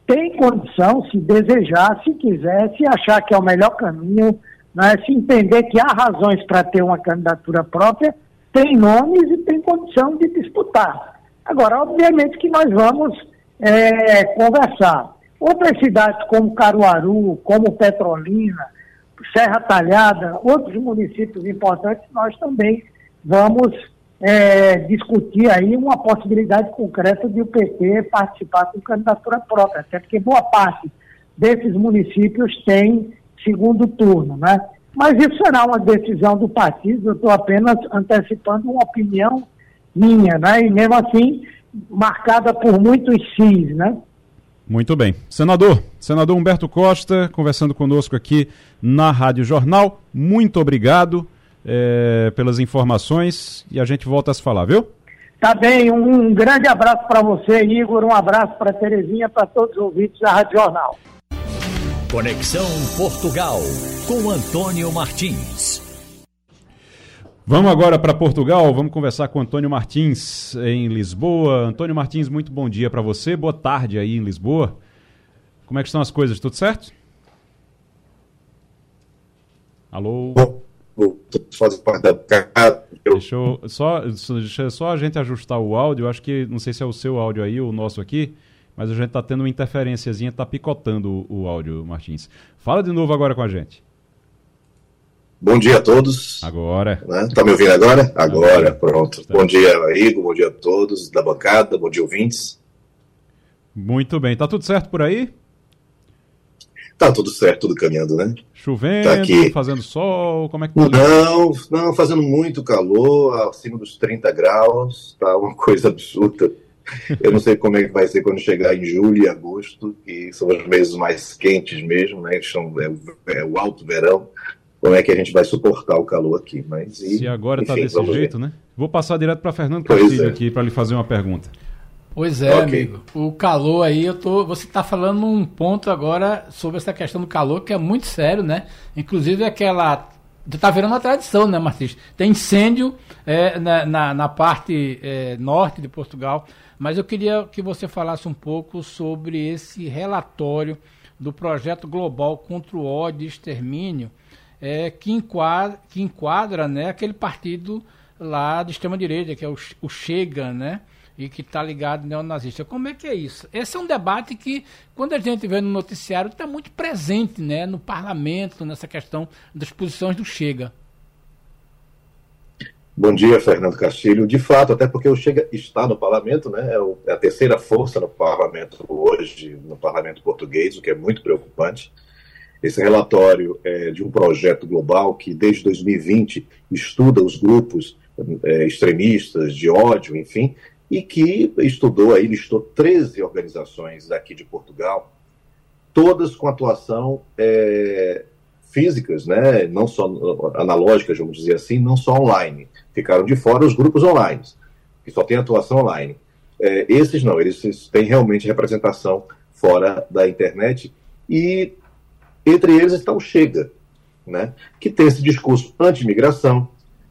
tem condição, se desejar, se quiser, se achar que é o melhor caminho, né, se entender que há razões para ter uma candidatura própria, tem nomes e tem condição de disputar. Agora, obviamente que nós vamos é, conversar. Outras cidades como Caruaru, como Petrolina, Serra Talhada, outros municípios importantes, nós também vamos é, discutir aí uma possibilidade concreta de o PT participar com candidatura própria, até porque boa parte desses municípios tem segundo turno, né? Mas isso será uma decisão do partido, eu estou apenas antecipando uma opinião minha, né? E mesmo assim, marcada por muitos cis, né? Muito bem. Senador, senador Humberto Costa, conversando conosco aqui na Rádio Jornal. Muito obrigado é, pelas informações e a gente volta a se falar, viu? Tá bem, um, um grande abraço para você, Igor, um abraço para Terezinha, para todos os ouvintes da Rádio Jornal. Conexão Portugal, com Antônio Martins. Vamos agora para Portugal, vamos conversar com Antônio Martins em Lisboa. Antônio Martins, muito bom dia para você, boa tarde aí em Lisboa. Como é que estão as coisas, tudo certo? Alô? Faz parte da Deixa eu, só, deixa só a gente ajustar o áudio, acho que, não sei se é o seu áudio aí ou o nosso aqui, mas a gente está tendo uma interferênciazinha, está picotando o, o áudio, Martins. Fala de novo agora com a gente. Bom dia a todos. Agora. Né? Tá me ouvindo agora? Agora, pronto. Tá. Bom dia, Igor. Bom dia a todos da bancada. Bom dia, ouvintes. Muito bem. Tá tudo certo por aí? Tá tudo certo, tudo caminhando, né? Chovendo, tá aqui. fazendo sol, como é que tá? Não, não, fazendo muito calor, acima dos 30 graus, tá uma (laughs) coisa absurda. Eu não sei como é que vai ser quando chegar em julho e agosto, que são os meses mais quentes mesmo, né? São, é, é o alto verão como é que a gente vai suportar o calor aqui. Mas, e, Se agora está desse jeito, ver. né? Vou passar direto para Fernando Castilho é. aqui para lhe fazer uma pergunta. Pois é, okay. amigo. O calor aí, eu tô. Você está falando um ponto agora sobre essa questão do calor que é muito sério, né? Inclusive aquela está virando uma tradição, né, Martins? Tem incêndio é, na, na, na, parte é, norte de Portugal, mas eu queria que você falasse um pouco sobre esse relatório do projeto global contra o ódio e extermínio é, que enquadra, que enquadra né, aquele partido lá de extrema-direita, que é o, o Chega, né? e que está ligado neonazista. Como é que é isso? Esse é um debate que, quando a gente vê no noticiário, está muito presente né, no parlamento, nessa questão das posições do Chega. Bom dia, Fernando Castilho. De fato, até porque o Chega está no parlamento, né? É, é a terceira força no parlamento hoje, no parlamento português, o que é muito preocupante. Esse relatório é de um projeto global que, desde 2020, estuda os grupos é, extremistas de ódio, enfim, e que estudou aí, listou 13 organizações daqui de Portugal, todas com atuação é, físicas, né, não só analógicas, vamos dizer assim, não só online. Ficaram de fora os grupos online, que só tem atuação online. É, esses não, eles têm realmente representação fora da internet e Entre eles está o Chega, né, que tem esse discurso anti-imigração,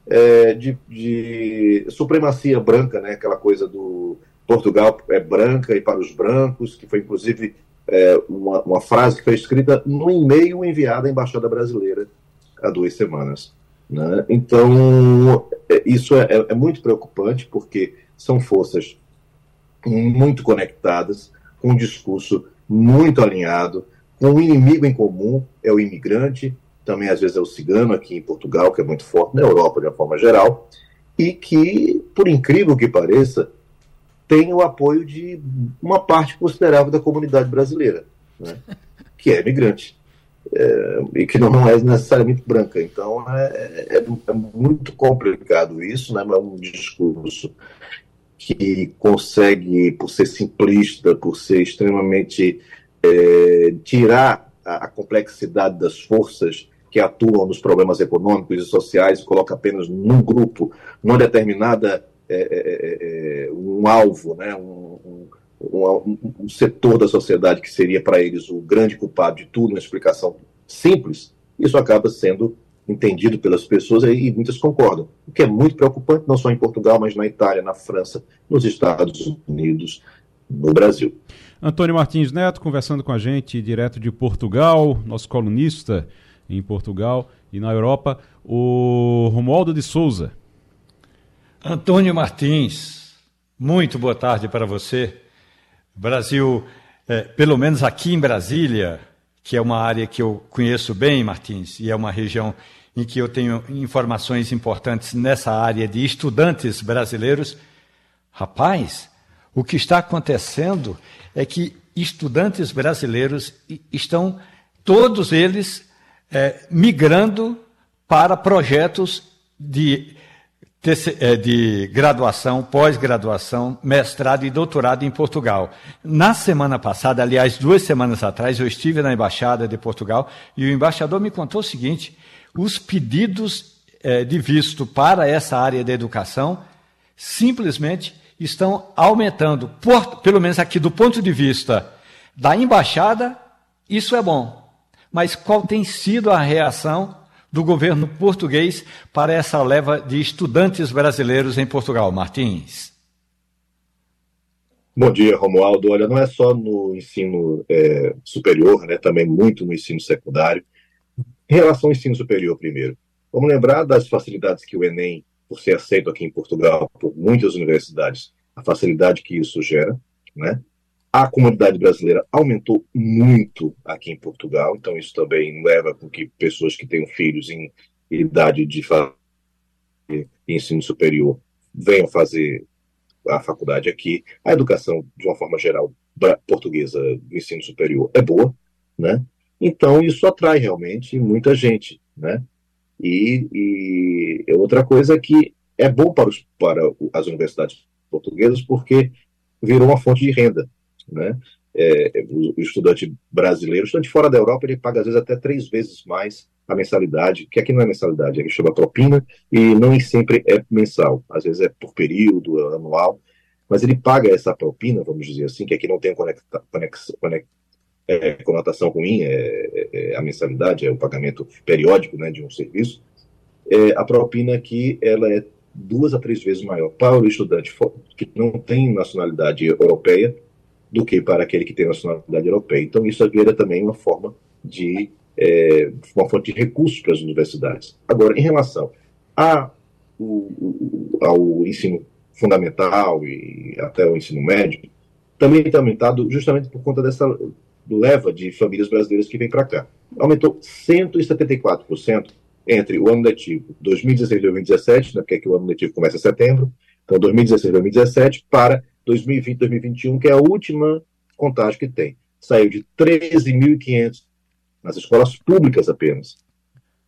é, de, de, supremacia branca, né, aquela coisa do Portugal é branca e para os brancos, que foi inclusive é, uma, uma, frase que foi escrita no e-mail enviado à Embaixada Brasileira há duas semanas. Né? Então, é, isso é, é, é muito preocupante, porque são forças muito conectadas, com um discurso muito alinhado, um inimigo em comum, é o imigrante, também às vezes é o cigano aqui em Portugal, que é muito forte na Europa de uma forma geral, e que, por incrível que pareça, tem o apoio de uma parte considerável da comunidade brasileira, né, (laughs) que é imigrante. É, e que não é necessariamente branca. Então é, é, é muito complicado isso, né? é um discurso que consegue, por ser simplista, por ser extremamente. É, tirar a, a complexidade das forças que atuam nos problemas econômicos e sociais e coloca apenas num grupo, numa determinada é, é, é, é um alvo, né, um, um, um, setor da sociedade que seria para eles o grande culpado de tudo, uma explicação simples, isso acaba sendo entendido pelas pessoas e muitas concordam. O que é muito preocupante, não só em Portugal, mas na Itália, na França, nos Estados Unidos, no Brasil. Antônio Martins Neto conversando com a gente direto de Portugal, nosso colunista em Portugal e na Europa, o Romualdo de Souza. Antônio Martins, muito boa tarde para você. Brasil, é, pelo menos aqui em Brasília, que é uma área que eu conheço bem, Martins, e é uma região em que eu tenho informações importantes nessa área de estudantes brasileiros. Rapaz, o que está acontecendo é que estudantes brasileiros estão, todos eles, é, migrando para projetos de, é, de graduação, pós-graduação, mestrado e doutorado em Portugal. Na semana passada, aliás, duas semanas atrás, eu estive na Embaixada de Portugal e o embaixador me contou o seguinte: os pedidos é, de visto para essa área da educação simplesmente estão aumentando, por, pelo menos aqui do ponto de vista da embaixada, isso é bom mas qual tem sido a reação do governo português para essa leva de estudantes brasileiros em Portugal? Martins. Bom dia, Romualdo. Olha, não é só no ensino é, superior, né, também muito no ensino secundário. Em relação ao ensino superior, primeiro, vamos lembrar das facilidades que o Enem, por ser aceito aqui em Portugal por muitas universidades, a facilidade que isso gera, né? A comunidade brasileira aumentou muito aqui em Portugal, então isso também leva com que pessoas que tenham filhos em idade de ensino superior venham fazer a faculdade aqui. A educação, de uma forma geral, portuguesa do ensino superior é boa, né? Então isso atrai realmente muita gente, né? E, e outra coisa é que é bom para, os, para as universidades portuguesas porque virou uma fonte de renda né? É, o, o, estudante brasileiro, o estudante fora da Europa, ele paga às vezes até três vezes mais a mensalidade, que aqui não é mensalidade, aqui chama propina, e não sempre é mensal, às vezes é por período, anual, mas ele paga essa propina, vamos dizer assim, que aqui não tem conecta, conex, conex, é, conotação ruim, é, é, é, a mensalidade, é o pagamento periódico né, de um serviço, é, a propina aqui ela é duas a três vezes maior para o estudante que não tem nacionalidade europeia do que para aquele que tem nacionalidade europeia. Então, isso vira também uma forma de é, uma fonte de recursos para as universidades. Agora, em relação a, o, ao ensino fundamental e até o ensino médio, também tem aumentado justamente por conta dessa leva de famílias brasileiras que vem para cá. Aumentou 174% entre o ano letivo 2016 e 2017, né, porque é que o ano letivo começa em setembro, então 2016 e 2017, para 2020, 2021, que é a última contagem que tem. Saiu de 13.500 nas escolas públicas apenas,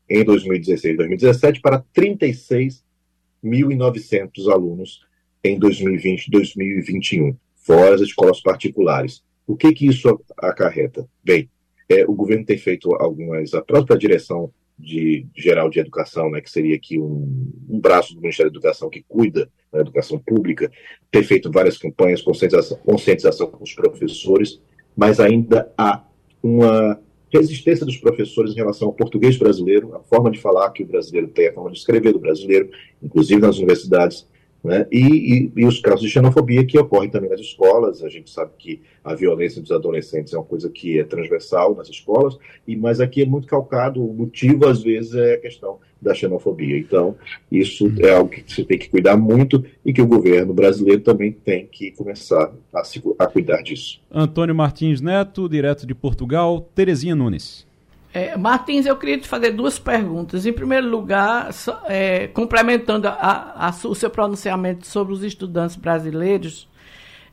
em 2016 2017, para 36.900 alunos em 2020 2021, fora as escolas particulares. O que, que isso acarreta? Bem, é, o governo tem feito algumas, a própria direção de geral de educação, né, que seria aqui um, um braço do Ministério da Educação que cuida da educação pública, ter feito várias campanhas, conscientização, conscientização com os professores, mas ainda há uma resistência dos professores em relação ao português brasileiro, a forma de falar que o brasileiro tem, a forma de escrever do brasileiro, inclusive nas universidades, né? E, e, e, os casos de xenofobia que ocorrem também nas escolas. A gente sabe que a violência dos adolescentes é uma coisa que é transversal nas escolas, e mas aqui é muito calcado. O motivo, às vezes, é a questão da xenofobia. Então, isso é algo que você tem que cuidar muito e que o governo brasileiro também tem que começar a, se, a cuidar disso. Antônio Martins Neto, direto de Portugal. Terezinha Nunes. É, Martins, eu queria te fazer duas perguntas. Em primeiro lugar, é, complementando a, a, o seu pronunciamento sobre os estudantes brasileiros,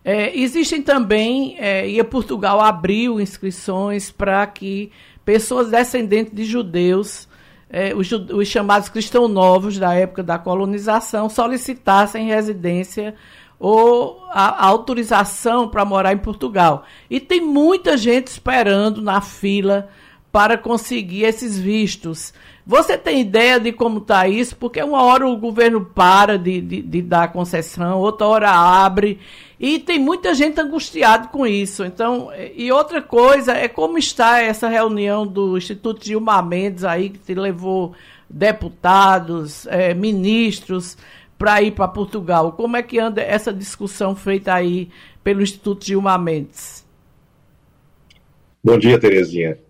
é, existem também, é, e Portugal abriu inscrições para que pessoas descendentes de judeus, é, os, os, chamados cristãos novos da época da colonização, solicitassem residência ou a, a autorização para morar em Portugal. E tem muita gente esperando na fila para conseguir esses vistos. Você tem ideia de como está isso? Porque uma hora o governo para de, de, de, dar concessão, outra hora abre, e tem muita gente angustiada com isso. Então, e outra coisa é como está essa reunião do Instituto Gilmar Mendes aí, que levou deputados, é, ministros para ir para Portugal. Como é que anda essa discussão feita aí pelo Instituto Gilmar Mendes? Bom dia, Terezinha.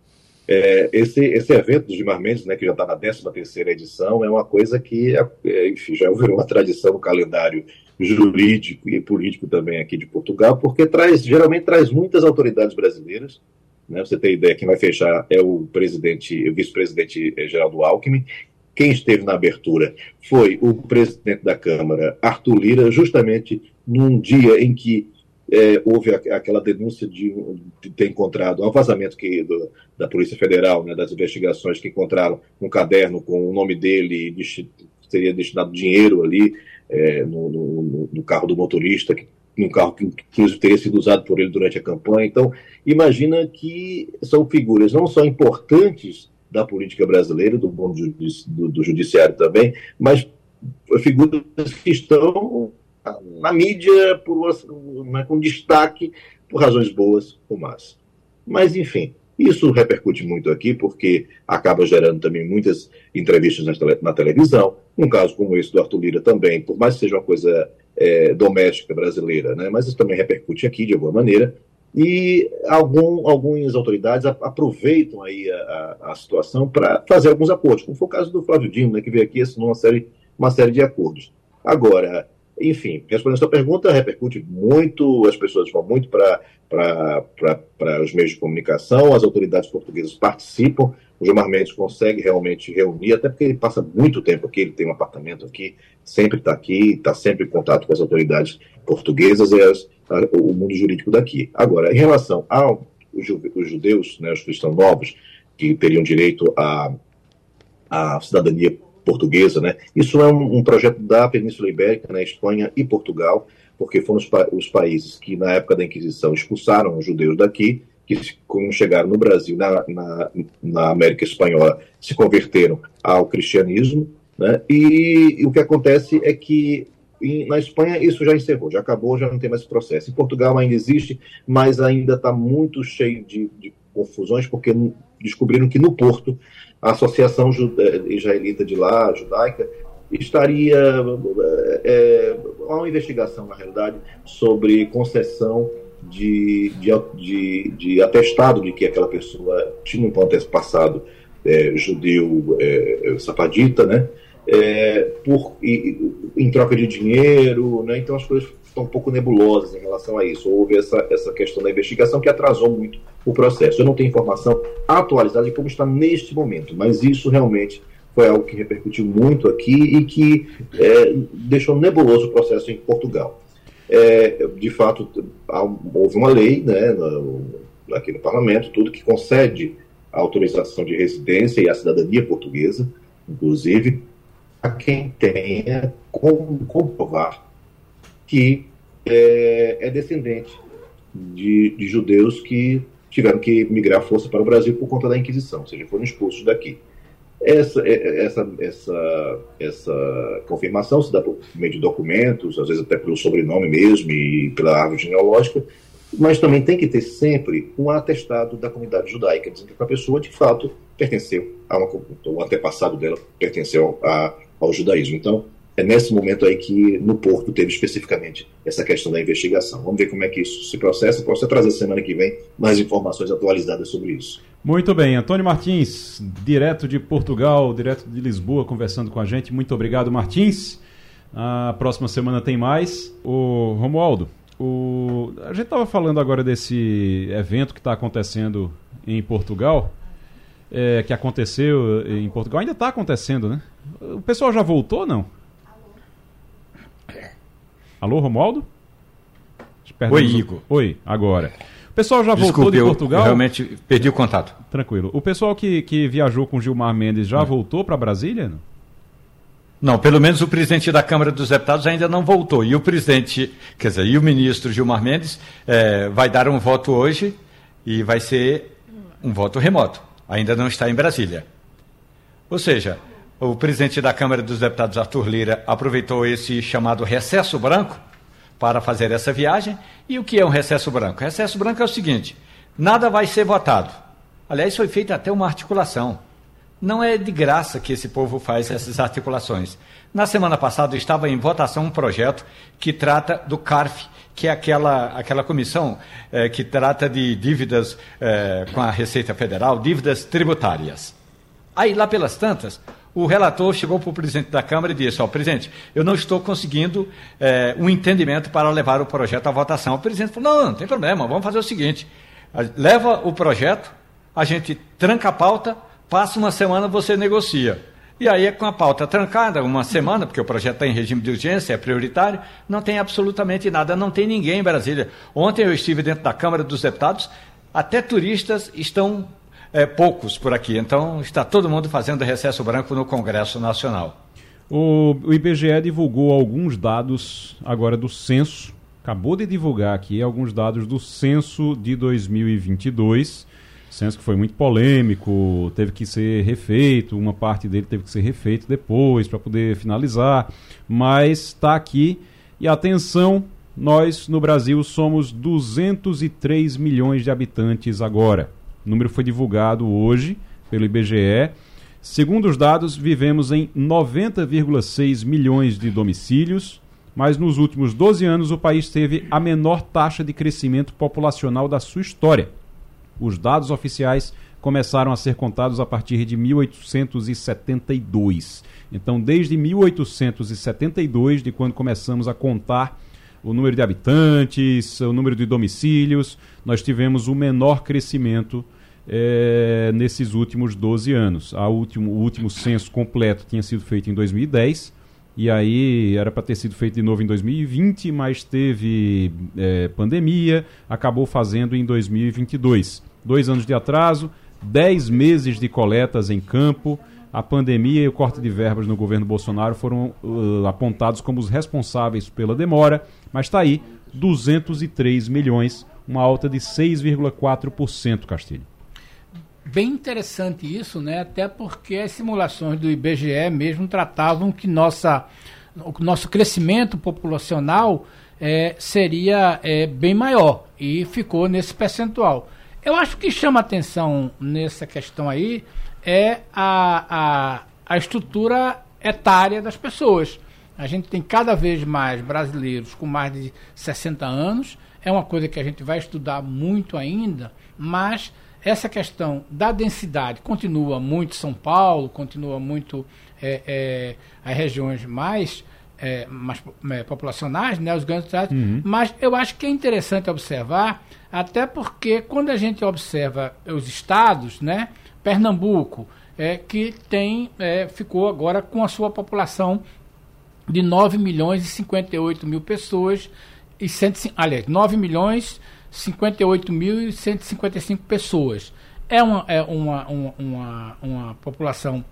É, esse, esse evento do Gilmar Mendes, né, que já está na 13 terceira edição, é uma coisa que é, enfim, já virou uma tradição no calendário jurídico e político também aqui de Portugal, porque traz, geralmente traz muitas autoridades brasileiras. Né, você tem ideia, quem vai fechar é o presidente, o vice-presidente Geraldo Alckmin. Quem esteve na abertura foi o presidente da Câmara, Arthur Lira, justamente num dia em que é, houve a, aquela denúncia de, de, ter encontrado um vazamento que, do, da Polícia Federal, né, das investigações que encontraram um caderno com o nome dele, e seria destinado dinheiro ali é, no, no, no, carro do motorista, que, um carro que inclusive teria sido usado por ele durante a campanha. Então, imagina que são figuras não só importantes da política brasileira, do do, do judiciário também, mas figuras que estão na mídia por, né, com destaque por razões boas ou más. Mas, enfim, isso repercute muito aqui porque acaba gerando também muitas entrevistas na, tele, na televisão. Um caso como esse do Arthur Lira também, por mais que seja uma coisa é, doméstica brasileira, né, mas isso também repercute aqui de alguma maneira. E algum, algumas autoridades aproveitam aí a, a, a situação para fazer alguns acordos, como foi o caso do Flávio Dino, né, que veio aqui assinou uma série, uma série de acordos. Agora, enfim, respondendo a sua pergunta, repercute muito, as pessoas vão muito para os meios de comunicação, as autoridades portuguesas participam, o Gilmar Mendes consegue realmente reunir, até porque ele passa muito tempo aqui, ele tem um apartamento aqui, sempre está aqui, está sempre em contato com as autoridades portuguesas e as, a, o mundo jurídico daqui. Agora, em relação aos judeus, né, os cristãos novos, que teriam direito à, à cidadania portuguesa, né? Isso é um, um projeto da Península Ibérica, né, Espanha e Portugal, porque foram os, pa os, países que, na época da Inquisição, expulsaram os judeus daqui, que, quando chegaram no Brasil, na, na, na América Espanhola, se converteram ao cristianismo, né? E, e o que acontece é que na Espanha isso já encerrou, já acabou, já não tem mais esse processo. Em Portugal ainda existe, mas ainda está muito cheio de, de, confusões, porque descobriram que no Porto a Associação Israelita de lá, judaica, estaria é, uma investigação, na realidade, sobre concessão de, de, de, de, atestado de que aquela pessoa tinha um passado é, judeu é, safadita, né? É, por, e, em troca de dinheiro, né? Então as coisas estão um pouco nebulosas em relação a isso. Houve essa, essa questão da investigação que atrasou muito o processo. Eu não tenho informação atualizada de como está neste momento, mas isso realmente foi algo que repercutiu muito aqui e que é, deixou nebuloso o processo em Portugal. É, de fato, houve uma lei né, no, aqui no parlamento, tudo que concede a autorização de residência e a cidadania portuguesa, inclusive, a quem tenha como comprovar que é, é descendente de, de, judeus que tiveram que migrar força para o Brasil por conta da Inquisição, ou seja, foram expulsos daqui. Essa, é, é, essa, essa, essa confirmação se dá por meio de documentos, às vezes até pelo sobrenome mesmo e pela árvore genealógica, mas também tem que ter sempre um atestado da comunidade judaica, dizendo que a pessoa de fato pertenceu a uma, o antepassado dela pertenceu a, ao judaísmo. Então, é nesse momento aí que no Porto teve especificamente essa questão da investigação. Vamos ver como é que isso se processa. Posso trazer semana que vem mais informações atualizadas sobre isso. Muito bem, Antônio Martins, direto de Portugal, direto de Lisboa, conversando com a gente. Muito obrigado, Martins. A próxima semana tem mais. O Romualdo, o... a gente estava falando agora desse evento que está acontecendo em Portugal, é, que aconteceu em Portugal, ainda está acontecendo, né? O pessoal já voltou ou não? Alô, Romualdo? Oi, Igor. Oi, agora. O pessoal já Desculpe, voltou de eu, Portugal? Eu realmente perdi o contato. Tranquilo. O pessoal que, que viajou com Gilmar Mendes já é. voltou para Brasília? Não? Não, pelo menos o presidente da Câmara dos Deputados ainda não voltou. E o presidente, quer dizer, e o ministro Gilmar Mendes é, vai dar um voto hoje e vai ser um voto remoto. Ainda não está em Brasília. Ou seja, o presidente da Câmara dos Deputados, Arthur Lira, aproveitou esse chamado recesso branco para fazer essa viagem. E o que é um recesso branco? Recesso branco é o seguinte: nada vai ser votado. Aliás, foi feita até uma articulação. Não é de graça que esse povo faz essas articulações. Na semana passada estava em votação um projeto que trata do CARF, que é aquela, aquela comissão eh, que trata de dívidas eh, com a Receita Federal, dívidas tributárias. Aí, lá pelas tantas, o relator chegou para o presidente da Câmara e disse: Ó, presidente, eu não estou conseguindo é, um entendimento para levar o projeto à votação. O presidente falou: não, não tem problema, vamos fazer o seguinte: leva o projeto, a gente tranca a pauta, passa uma semana, você negocia. E aí, com a pauta trancada, uma semana, porque o projeto está em regime de urgência, é prioritário, não tem absolutamente nada, não tem ninguém em Brasília. Ontem eu estive dentro da Câmara dos Deputados, até turistas estão é, poucos por aqui. Então está todo mundo fazendo recesso branco no Congresso Nacional. O, o IBGE divulgou alguns dados agora do censo. Acabou de divulgar aqui alguns dados do censo de 2022. Censo que foi muito polêmico, teve que ser refeito, uma parte dele teve que ser refeito depois para poder finalizar, mas está aqui. E atenção, nós no Brasil somos 203 milhões de habitantes agora. O número foi divulgado hoje pelo IBGE. Segundo os dados, vivemos em 90,6 milhões de domicílios, mas nos últimos 12 anos o país teve a menor taxa de crescimento populacional da sua história. Os dados oficiais começaram a ser contados a partir de 1872. Então, desde 1872, de quando começamos a contar o número de habitantes, o número de domicílios, nós tivemos o menor crescimento é, nesses últimos 12 anos. A último, o último censo completo tinha sido feito em 2010, e aí era para ter sido feito de novo em 2020, mas teve é, pandemia, acabou fazendo em 2022. Dois anos de atraso, dez meses de coletas em campo. A pandemia e o corte de verbas no governo Bolsonaro foram uh, apontados como os responsáveis pela demora, mas está aí 203 milhões, uma alta de 6,4%, Castilho bem interessante isso, né? Até porque as simulações do IBGE mesmo tratavam que nossa, o nosso crescimento populacional é, seria é, bem maior e ficou nesse percentual. Eu acho que chama atenção nessa questão aí é a, a, a estrutura etária das pessoas. A gente tem cada vez mais brasileiros com mais de 60 anos. É uma coisa que a gente vai estudar muito ainda, mas essa questão da densidade continua muito São Paulo, continua muito é, é, as regiões mais, é, mais é, populacionais, né, os grandes cidades, uhum. mas eu acho que é interessante observar, até porque quando a gente observa os estados, né, Pernambuco, é, que tem, é, ficou agora com a sua população de 9 milhões e 58 mil pessoas, e 100, aliás, 9 milhões 58.155 pessoas. É uma, é uma, uma, uma, uma população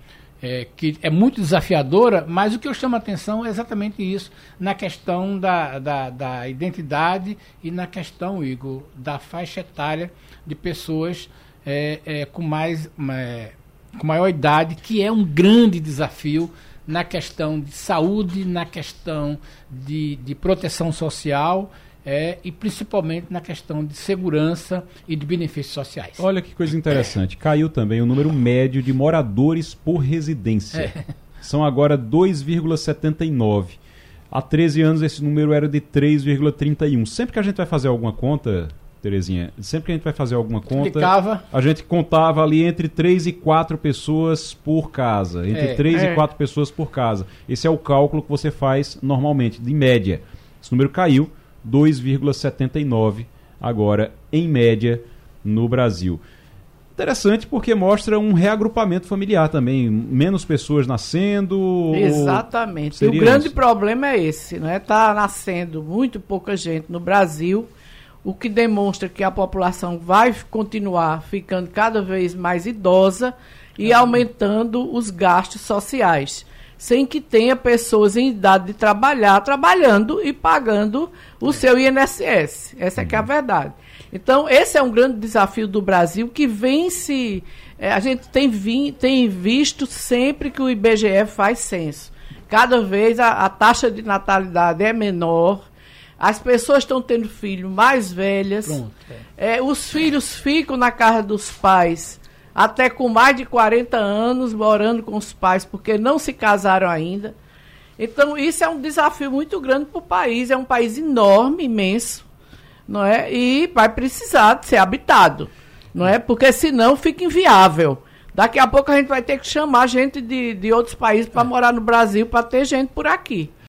é, que é muito desafiadora, mas o que eu chamo a atenção é exatamente isso, na questão da, da, da identidade e na questão, Igor, da faixa etária de pessoas é, é, com, mais, é, com maior idade, que é um grande desafio na questão de saúde, na questão de, de proteção social é, e principalmente na questão de segurança e de benefícios sociais. Olha que coisa interessante. Caiu também o número médio de moradores por residência. É. São agora 2,79. Há 13 anos esse número era de 3,31. Sempre que a gente vai fazer alguma conta, Terezinha, sempre que a gente vai fazer alguma conta, Explicava. a gente contava ali entre 3 e 4 pessoas por casa. Entre é, 3 é. e 4 pessoas por casa. Esse é o cálculo que você faz normalmente, de média. Esse número caiu 2,79 agora, em média, no Brasil. Interessante porque mostra um reagrupamento familiar também, menos pessoas nascendo. Exatamente. E o grande isso? problema é esse, não é? Tá nascendo muito pouca gente no Brasil, o que demonstra que a população vai continuar ficando cada vez mais idosa e é. aumentando os gastos sociais sem que tenha pessoas em idade de trabalhar, trabalhando e pagando o seu INSS. Essa é que é a uhum. verdade. Então, esse é um grande desafio do Brasil que vem se. É, a gente tem, vi, tem visto sempre que o IBGE faz censo. Cada vez a, a taxa de natalidade é menor, as pessoas estão tendo filhos mais velhas, Pronto, é. É, os filhos ficam na casa dos pais até com mais de 40 anos morando com os pais porque não se casaram ainda. Então, isso é um desafio muito grande para o país. É um país enorme, imenso, não é? E vai precisar de ser habitado, não é? Porque senão fica inviável. Daqui a pouco a gente vai ter que chamar gente de, de outros países para morar no Brasil, para ter gente por aqui.